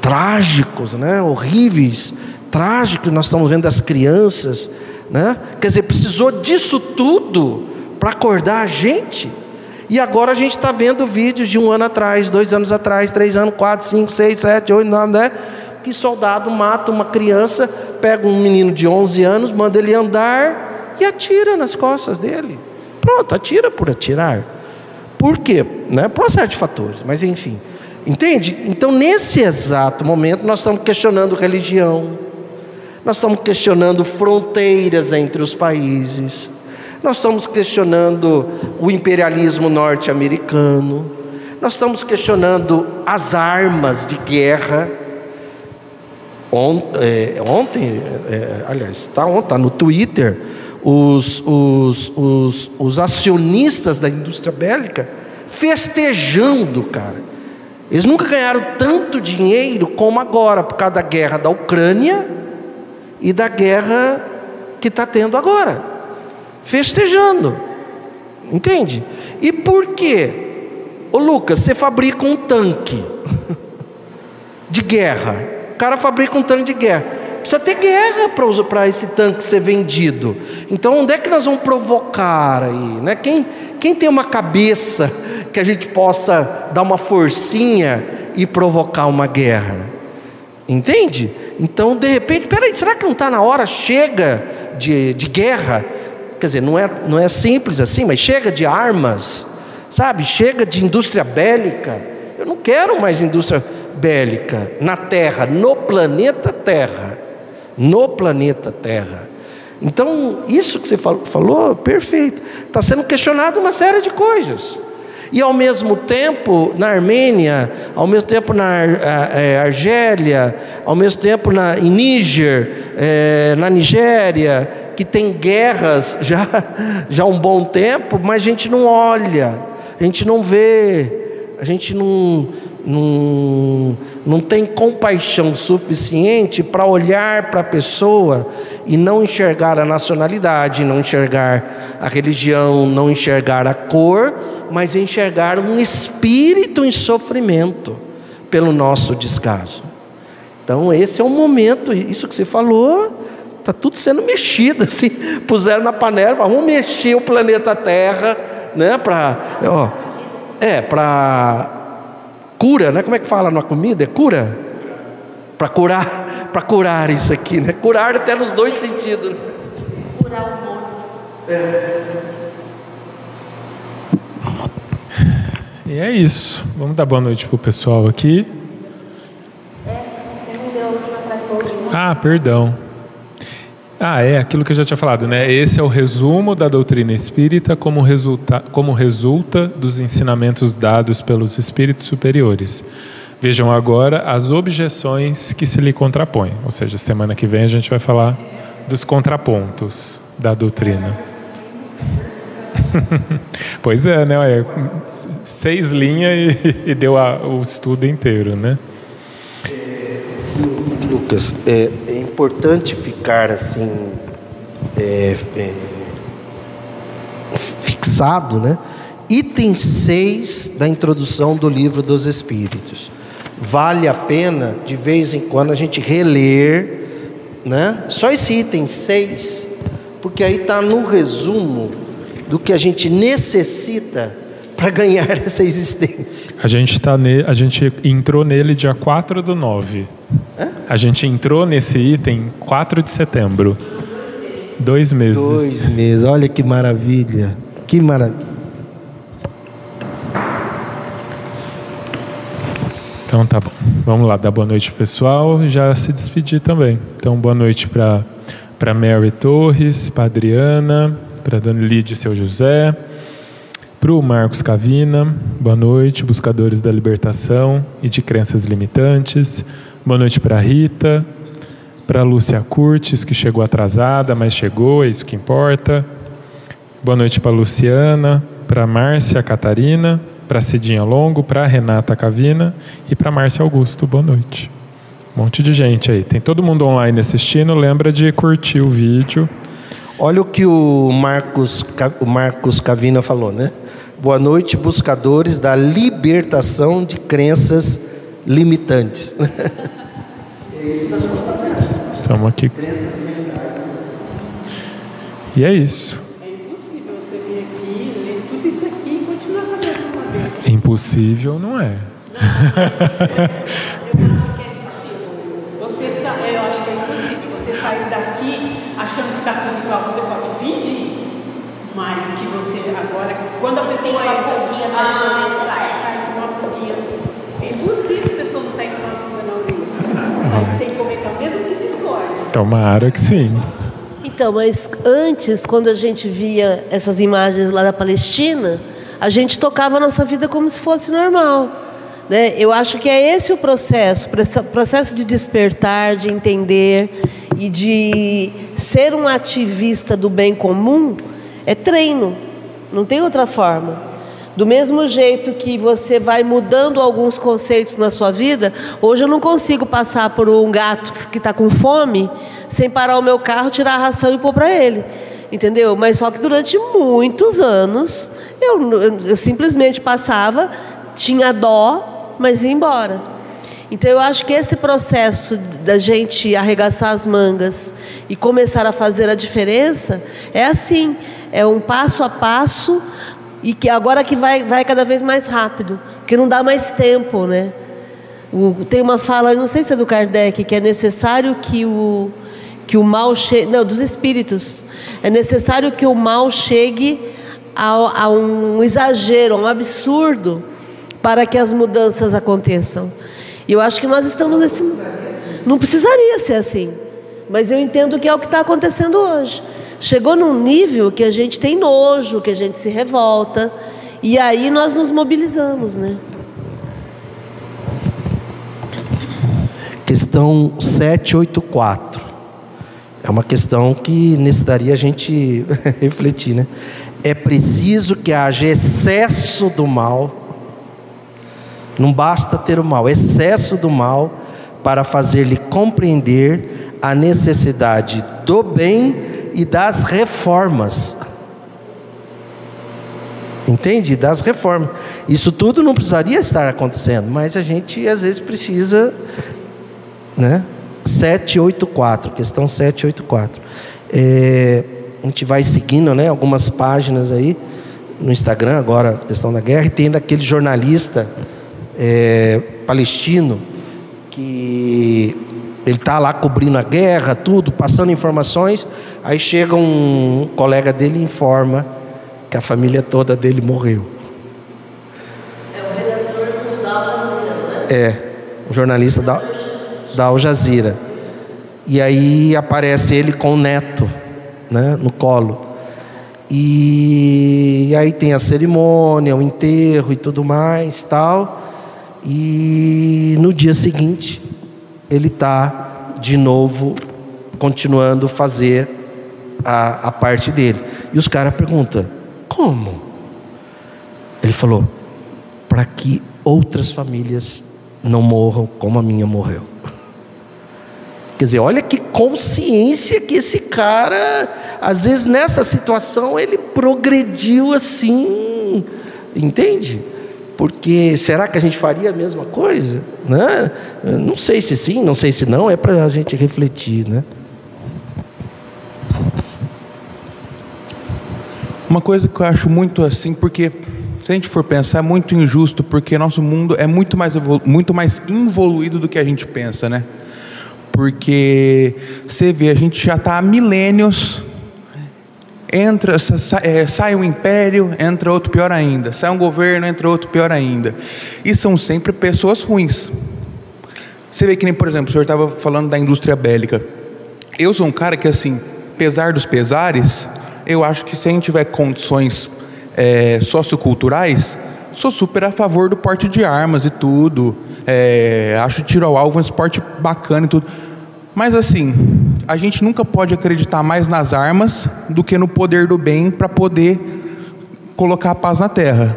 trágicos, né? horríveis, trágicos, nós estamos vendo das crianças, né? quer dizer, precisou disso tudo para acordar a gente, e agora a gente está vendo vídeos de um ano atrás, dois anos atrás, três anos, quatro, cinco, seis, sete, oito, nove, né? Que soldado mata uma criança, pega um menino de 11 anos, manda ele andar e atira nas costas dele. Pronto, atira por atirar. Por quê? Né? Por uma série de fatores, mas enfim. Entende? Então, nesse exato momento, nós estamos questionando religião, nós estamos questionando fronteiras entre os países, nós estamos questionando o imperialismo norte-americano, nós estamos questionando as armas de guerra. Ontem, é, ontem é, aliás, está ontem, está no Twitter, os, os, os, os acionistas da indústria bélica festejando, cara. Eles nunca ganharam tanto dinheiro como agora, por causa da guerra da Ucrânia e da guerra que está tendo agora. Festejando. Entende? E por quê? Ô Lucas, você fabrica um tanque [laughs] de guerra. O cara fabrica um tanque de guerra. Precisa ter guerra para esse tanque ser vendido. Então, onde é que nós vamos provocar aí? Né? Quem, quem tem uma cabeça que a gente possa dar uma forcinha e provocar uma guerra. Entende? Então, de repente, peraí, será que não está na hora? Chega de, de guerra. Quer dizer, não é, não é simples assim, mas chega de armas, sabe? Chega de indústria bélica. Eu não quero mais indústria bélica na Terra, no planeta Terra. No planeta Terra. Então, isso que você falou, falou perfeito. Está sendo questionado uma série de coisas. E ao mesmo tempo, na Armênia, ao mesmo tempo na é, Argélia, ao mesmo tempo na, em Níger, é, na Nigéria, que tem guerras [laughs] já, já há um bom tempo, mas a gente não olha, a gente não vê, a gente não, não, não tem compaixão suficiente para olhar para a pessoa e não enxergar a nacionalidade, não enxergar a religião, não enxergar a cor mas enxergar um espírito em sofrimento pelo nosso descaso. Então, esse é o momento, isso que você falou, está tudo sendo mexido, [laughs] assim, puseram na panela, vamos mexer o planeta Terra, né, para, é, para cura, né, como é que fala na comida? É cura? Para curar, [laughs] para curar isso aqui, né, curar até nos dois sentidos. Curar o mundo. É. E é isso. Vamos dar boa noite pro pessoal aqui. Ah, perdão. Ah, é aquilo que eu já tinha falado, né? Esse é o resumo da doutrina espírita como resulta, como resulta dos ensinamentos dados pelos espíritos superiores. Vejam agora as objeções que se lhe contrapõem. Ou seja, semana que vem a gente vai falar dos contrapontos da doutrina. [laughs] pois é, né? Olha, seis linhas e, e deu a, o estudo inteiro, né? É, Lucas, é, é, importante ficar assim é, é fixado, né? Item 6 da introdução do livro dos Espíritos. Vale a pena, de vez em quando, a gente reler, né? Só esse item 6, porque aí está no resumo do que a gente necessita para ganhar [laughs] essa existência. A gente, tá ne, a gente entrou nele dia 4 do 9. Hã? A gente entrou nesse item 4 de setembro. Dois meses. Dois meses, olha que maravilha. Que maravilha. Então tá bom. Vamos lá, dar boa noite pessoal e já se despedir também. Então, boa noite para Mary Torres, para Adriana, para a Lídia Seu José, para o Marcos Cavina, boa noite, buscadores da libertação e de crenças limitantes, boa noite para a Rita, para a Lúcia Curtis, que chegou atrasada, mas chegou, é isso que importa, boa noite para a Luciana, para a Márcia Catarina, para a Cidinha Longo, para a Renata Cavina e para a Márcia Augusto, boa noite. Um monte de gente aí. Tem todo mundo online assistindo. Lembra de curtir o vídeo Olha o que o Marcos, o Marcos Cavina falou, né? Boa noite, buscadores da libertação de crenças limitantes. [laughs] é isso que nós estamos fazendo. Estamos aqui. Crenças limitantes. E é isso. É impossível você vir aqui, ler tudo isso aqui e continuar fazendo uma vez. Impossível não é. achando [laughs] está tudo igual, você pode fingir, mas que você agora, quando a pessoa entra. Uma pulguinha, mais ah, não sai. sai com uma pulguinha assim. É impossível a pessoa não sair com uma pulga na orelha. Sai sem comentar, mesmo que discorde. Tomara que sim. Então, mas antes, quando a gente via essas imagens lá da Palestina, a gente tocava a nossa vida como se fosse normal. Né? Eu acho que é esse o processo, o processo de despertar, de entender, e de ser um ativista do bem comum é treino, não tem outra forma. Do mesmo jeito que você vai mudando alguns conceitos na sua vida, hoje eu não consigo passar por um gato que está com fome sem parar o meu carro, tirar a ração e pôr para ele. Entendeu? Mas só que durante muitos anos eu, eu, eu simplesmente passava, tinha dó, mas ia embora. Então eu acho que esse processo da gente arregaçar as mangas e começar a fazer a diferença é assim, é um passo a passo e que agora que vai, vai cada vez mais rápido, porque não dá mais tempo, né? O, tem uma fala, não sei se é do Kardec, que é necessário que o, que o mal chegue. Não, dos espíritos. É necessário que o mal chegue a, a um exagero, a um absurdo, para que as mudanças aconteçam. E eu acho que nós estamos nesse. Não precisaria ser assim. Mas eu entendo que é o que está acontecendo hoje. Chegou num nível que a gente tem nojo, que a gente se revolta, e aí nós nos mobilizamos, né? Questão 784. É uma questão que necessitaria a gente [laughs] refletir, né? É preciso que haja excesso do mal. Não basta ter o mal, excesso do mal para fazer-lhe compreender a necessidade do bem e das reformas. Entende? Das reformas. Isso tudo não precisaria estar acontecendo, mas a gente às vezes precisa, né? 784, questão 784. É, a gente vai seguindo, né? Algumas páginas aí no Instagram agora, questão da guerra, e tem daquele jornalista é, palestino que ele está lá cobrindo a guerra, tudo, passando informações. Aí chega um colega dele e informa que a família toda dele morreu. É o redator da Al Jazeera, é? É, um jornalista da, da Al Jazeera. E aí aparece ele com o neto, né, no colo. E aí tem a cerimônia, o enterro e tudo mais, tal. E no dia seguinte ele está de novo continuando fazer a, a parte dele. E os caras perguntam: como? Ele falou: para que outras famílias não morram como a minha morreu. Quer dizer, olha que consciência que esse cara, às vezes nessa situação, ele progrediu assim, entende? Porque será que a gente faria a mesma coisa? Né? Não sei se sim, não sei se não, é para a gente refletir. Né? Uma coisa que eu acho muito assim, porque se a gente for pensar, é muito injusto, porque nosso mundo é muito mais, muito mais evoluído do que a gente pensa, né? Porque você vê, a gente já está há milênios entra, é, sai um império, entra outro pior ainda, sai um governo, entra outro pior ainda. E são sempre pessoas ruins. Você vê que nem, por exemplo, o senhor estava falando da indústria bélica. Eu sou um cara que, assim, pesar dos pesares, eu acho que se a gente tiver condições é, socioculturais, sou super a favor do porte de armas e tudo. É, acho tiro ao alvo um esporte bacana e tudo. Mas assim, a gente nunca pode acreditar mais nas armas do que no poder do bem para poder colocar a paz na terra.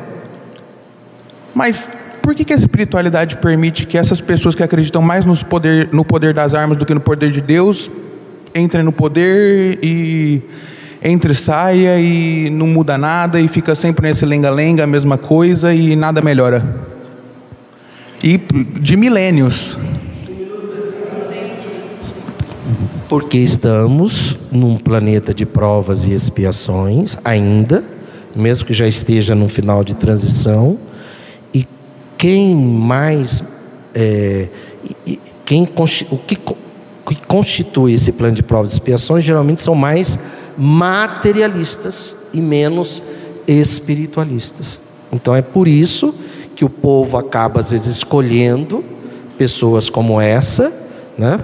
Mas por que, que a espiritualidade permite que essas pessoas que acreditam mais no poder, no poder das armas do que no poder de Deus entrem no poder e entre saia e não muda nada e fica sempre nesse lenga-lenga, a mesma coisa e nada melhora? E de milênios. Porque estamos num planeta de provas e expiações, ainda, mesmo que já esteja no final de transição, e quem mais. É, quem, o que, que constitui esse plano de provas e expiações geralmente são mais materialistas e menos espiritualistas. Então é por isso que o povo acaba às vezes escolhendo pessoas como essa, né?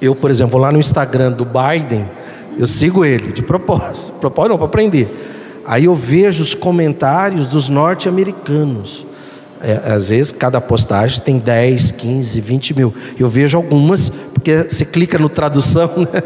Eu, por exemplo, vou lá no Instagram do Biden, eu sigo ele, de propósito. Propósito não, para aprender. Aí eu vejo os comentários dos norte-americanos. É, às vezes cada postagem tem 10, 15, 20 mil. Eu vejo algumas, porque você clica no tradução, [laughs] né?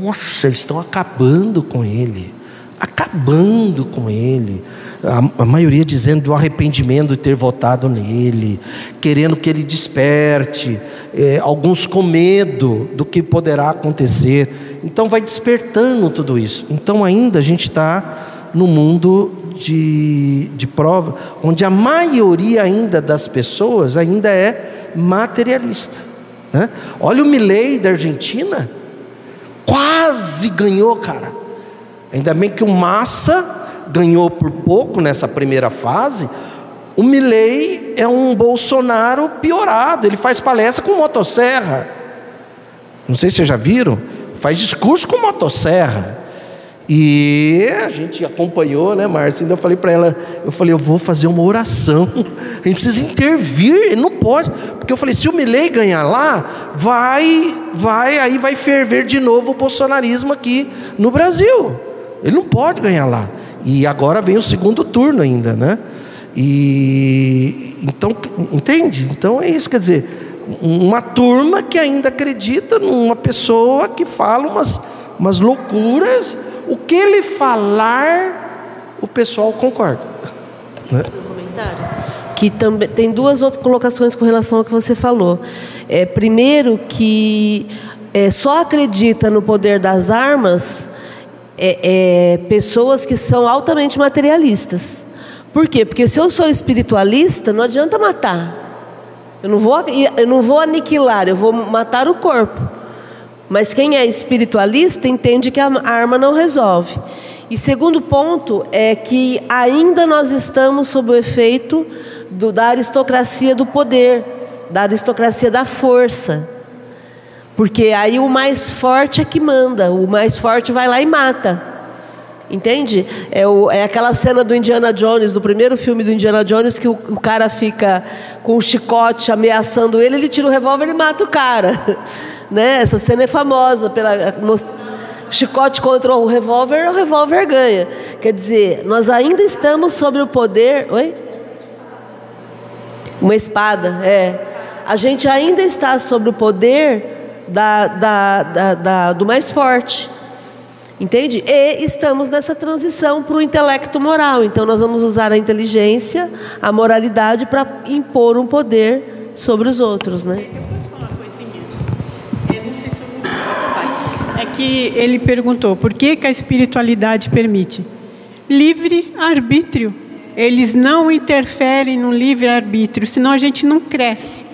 Nossa, eles estão acabando com ele. Acabando com ele. A, a, maioria dizendo do arrependimento de ter votado nele, querendo que ele desperte, é, alguns com medo do que poderá acontecer. Então vai despertando tudo isso. Então ainda a gente está no mundo de, de prova, onde a maioria ainda das pessoas ainda é materialista. Né? Olha o Milley da Argentina, quase ganhou, cara. Ainda bem que o Massa ganhou por pouco nessa primeira fase. O Milley é um Bolsonaro piorado, ele faz palestra com motosserra. Não sei se vocês já viram, faz discurso com motosserra. E a gente acompanhou, né, Márcia? Ainda eu falei para ela, eu falei, eu vou fazer uma oração. [laughs] A gente precisa intervir, ele não pode. Porque eu falei, se o Milei ganhar lá, vai, vai, aí vai ferver de novo o bolsonarismo aqui no Brasil. Ele não pode ganhar lá. E agora vem o segundo turno ainda, né? E então, entende? Então é isso, quer dizer, uma turma que ainda acredita numa pessoa que fala umas, umas loucuras o que ele falar, o pessoal concorda. Né? Que também tem duas outras colocações com relação ao que você falou. É, primeiro que é, só acredita no poder das armas é, é, pessoas que são altamente materialistas. Por quê? Porque se eu sou espiritualista, não adianta matar. Eu não vou, eu não vou aniquilar, eu vou matar o corpo. Mas quem é espiritualista entende que a arma não resolve. E segundo ponto é que ainda nós estamos sob o efeito do, da aristocracia do poder, da aristocracia da força. Porque aí o mais forte é que manda, o mais forte vai lá e mata. Entende? É, o, é aquela cena do Indiana Jones, do primeiro filme do Indiana Jones, que o, o cara fica com o chicote ameaçando ele, ele tira o revólver e mata o cara. [laughs] Né? Essa cena é famosa pela chicote contra o revólver, o revólver ganha. Quer dizer, nós ainda estamos sobre o poder. Oi? Uma espada, é. A gente ainda está sobre o poder da, da, da, do mais forte. Entende? E estamos nessa transição para o intelecto moral. Então, nós vamos usar a inteligência, a moralidade para impor um poder sobre os outros, né? que ele perguntou: por que, que a espiritualidade permite? Livre arbítrio. Eles não interferem no livre arbítrio, senão a gente não cresce.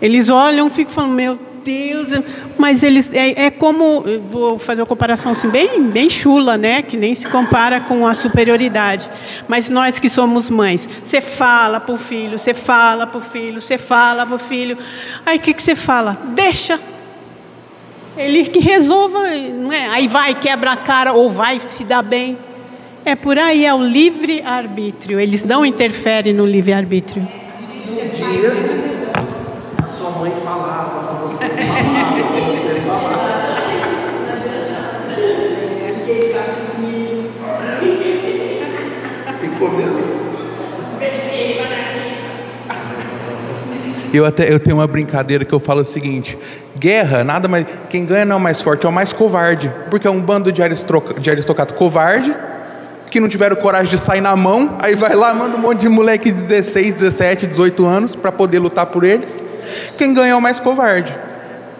Eles olham, ficam falando: meu Deus, mas eles é, é, como vou fazer uma comparação assim bem bem chula, né? Que nem se compara com a superioridade. Mas nós que somos mães, você fala para o filho, você fala para o filho, você fala para o filho. Aí o que que você fala? Deixa, ele que resolva, não é? Aí vai, quebra a cara ou vai se dá bem. É por aí, é o livre-arbítrio. Eles não interferem no livre-arbítrio. Um dia, a sua mãe falava, Eu até eu tenho uma brincadeira que eu falo o seguinte: Guerra, nada mais. Quem ganha não é o mais forte, é o mais covarde. Porque é um bando de, de aristocrata covarde, que não tiveram coragem de sair na mão, aí vai lá, manda um monte de moleque de 16, 17, 18 anos para poder lutar por eles. Quem ganha é o mais covarde.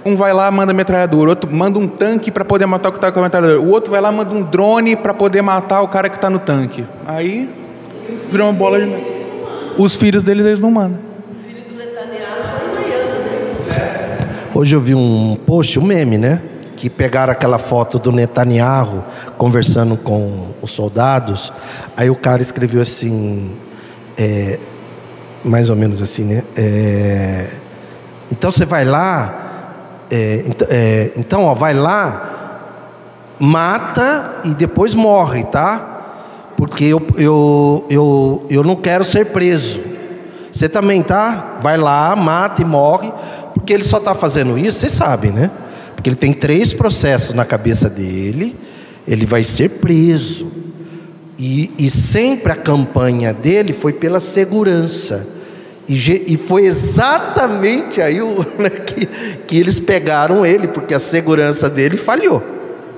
Um vai lá, manda metralhadora, outro manda um tanque para poder matar o que está com a metralhadora, o outro vai lá, manda um drone para poder matar o cara que está no tanque. Aí virou uma bola de. Os filhos deles eles não mandam. Hoje eu vi um post, um meme, né? Que pegaram aquela foto do Netanyahu conversando com os soldados. Aí o cara escreveu assim, é, mais ou menos assim, né? É, então você vai lá, é, é, então ó, vai lá, mata e depois morre, tá? Porque eu, eu, eu, eu não quero ser preso. Você também tá? Vai lá, mata e morre porque ele só está fazendo isso, vocês sabem, né? Porque ele tem três processos na cabeça dele, ele vai ser preso. E, e sempre a campanha dele foi pela segurança. E, foi exatamente aí o, [laughs] né, que, que eles pegaram ele, porque a segurança dele falhou.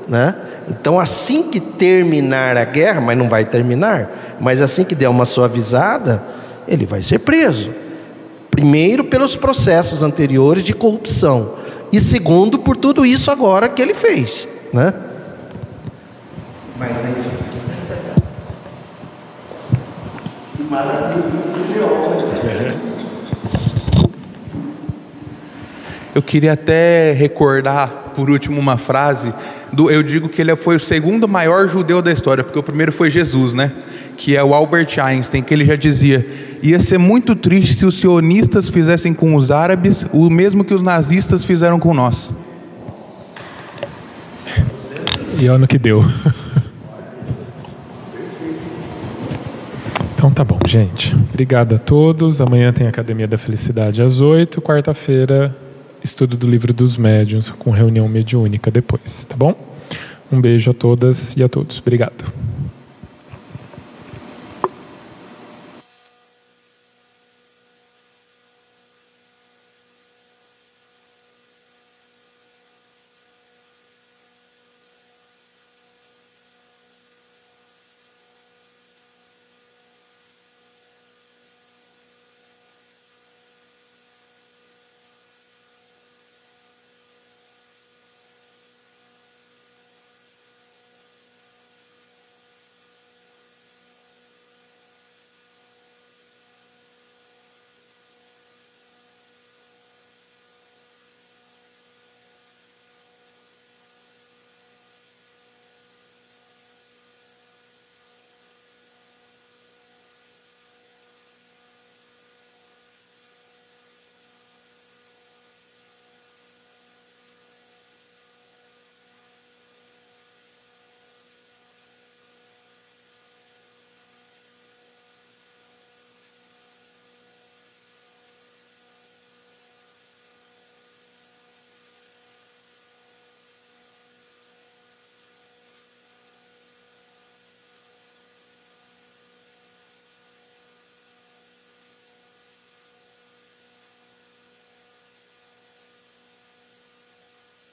Né? Então, assim que terminar a guerra, mas não vai terminar, mas assim que der uma suavizada, ele vai ser preso. Primeiro, pelos processos anteriores de corrupção, e segundo, por tudo isso agora que ele fez. Né? Mas. [laughs] Que maravilha, Eu queria até recordar, por último, uma frase. Do, eu digo que ele foi o segundo maior judeu da história, porque o primeiro foi Jesus, né? Que é o Albert Einstein, que ele já dizia: ia ser muito triste se os sionistas fizessem com os árabes o mesmo que os nazistas fizeram com nós. E olha no que deu. [laughs] Então tá bom, gente. Obrigado a todos. Amanhã tem Academia da Felicidade às 8, quarta-feira estudo do livro dos médiuns com reunião mediúnica depois, tá bom? Um beijo a todas e a todos. Obrigado.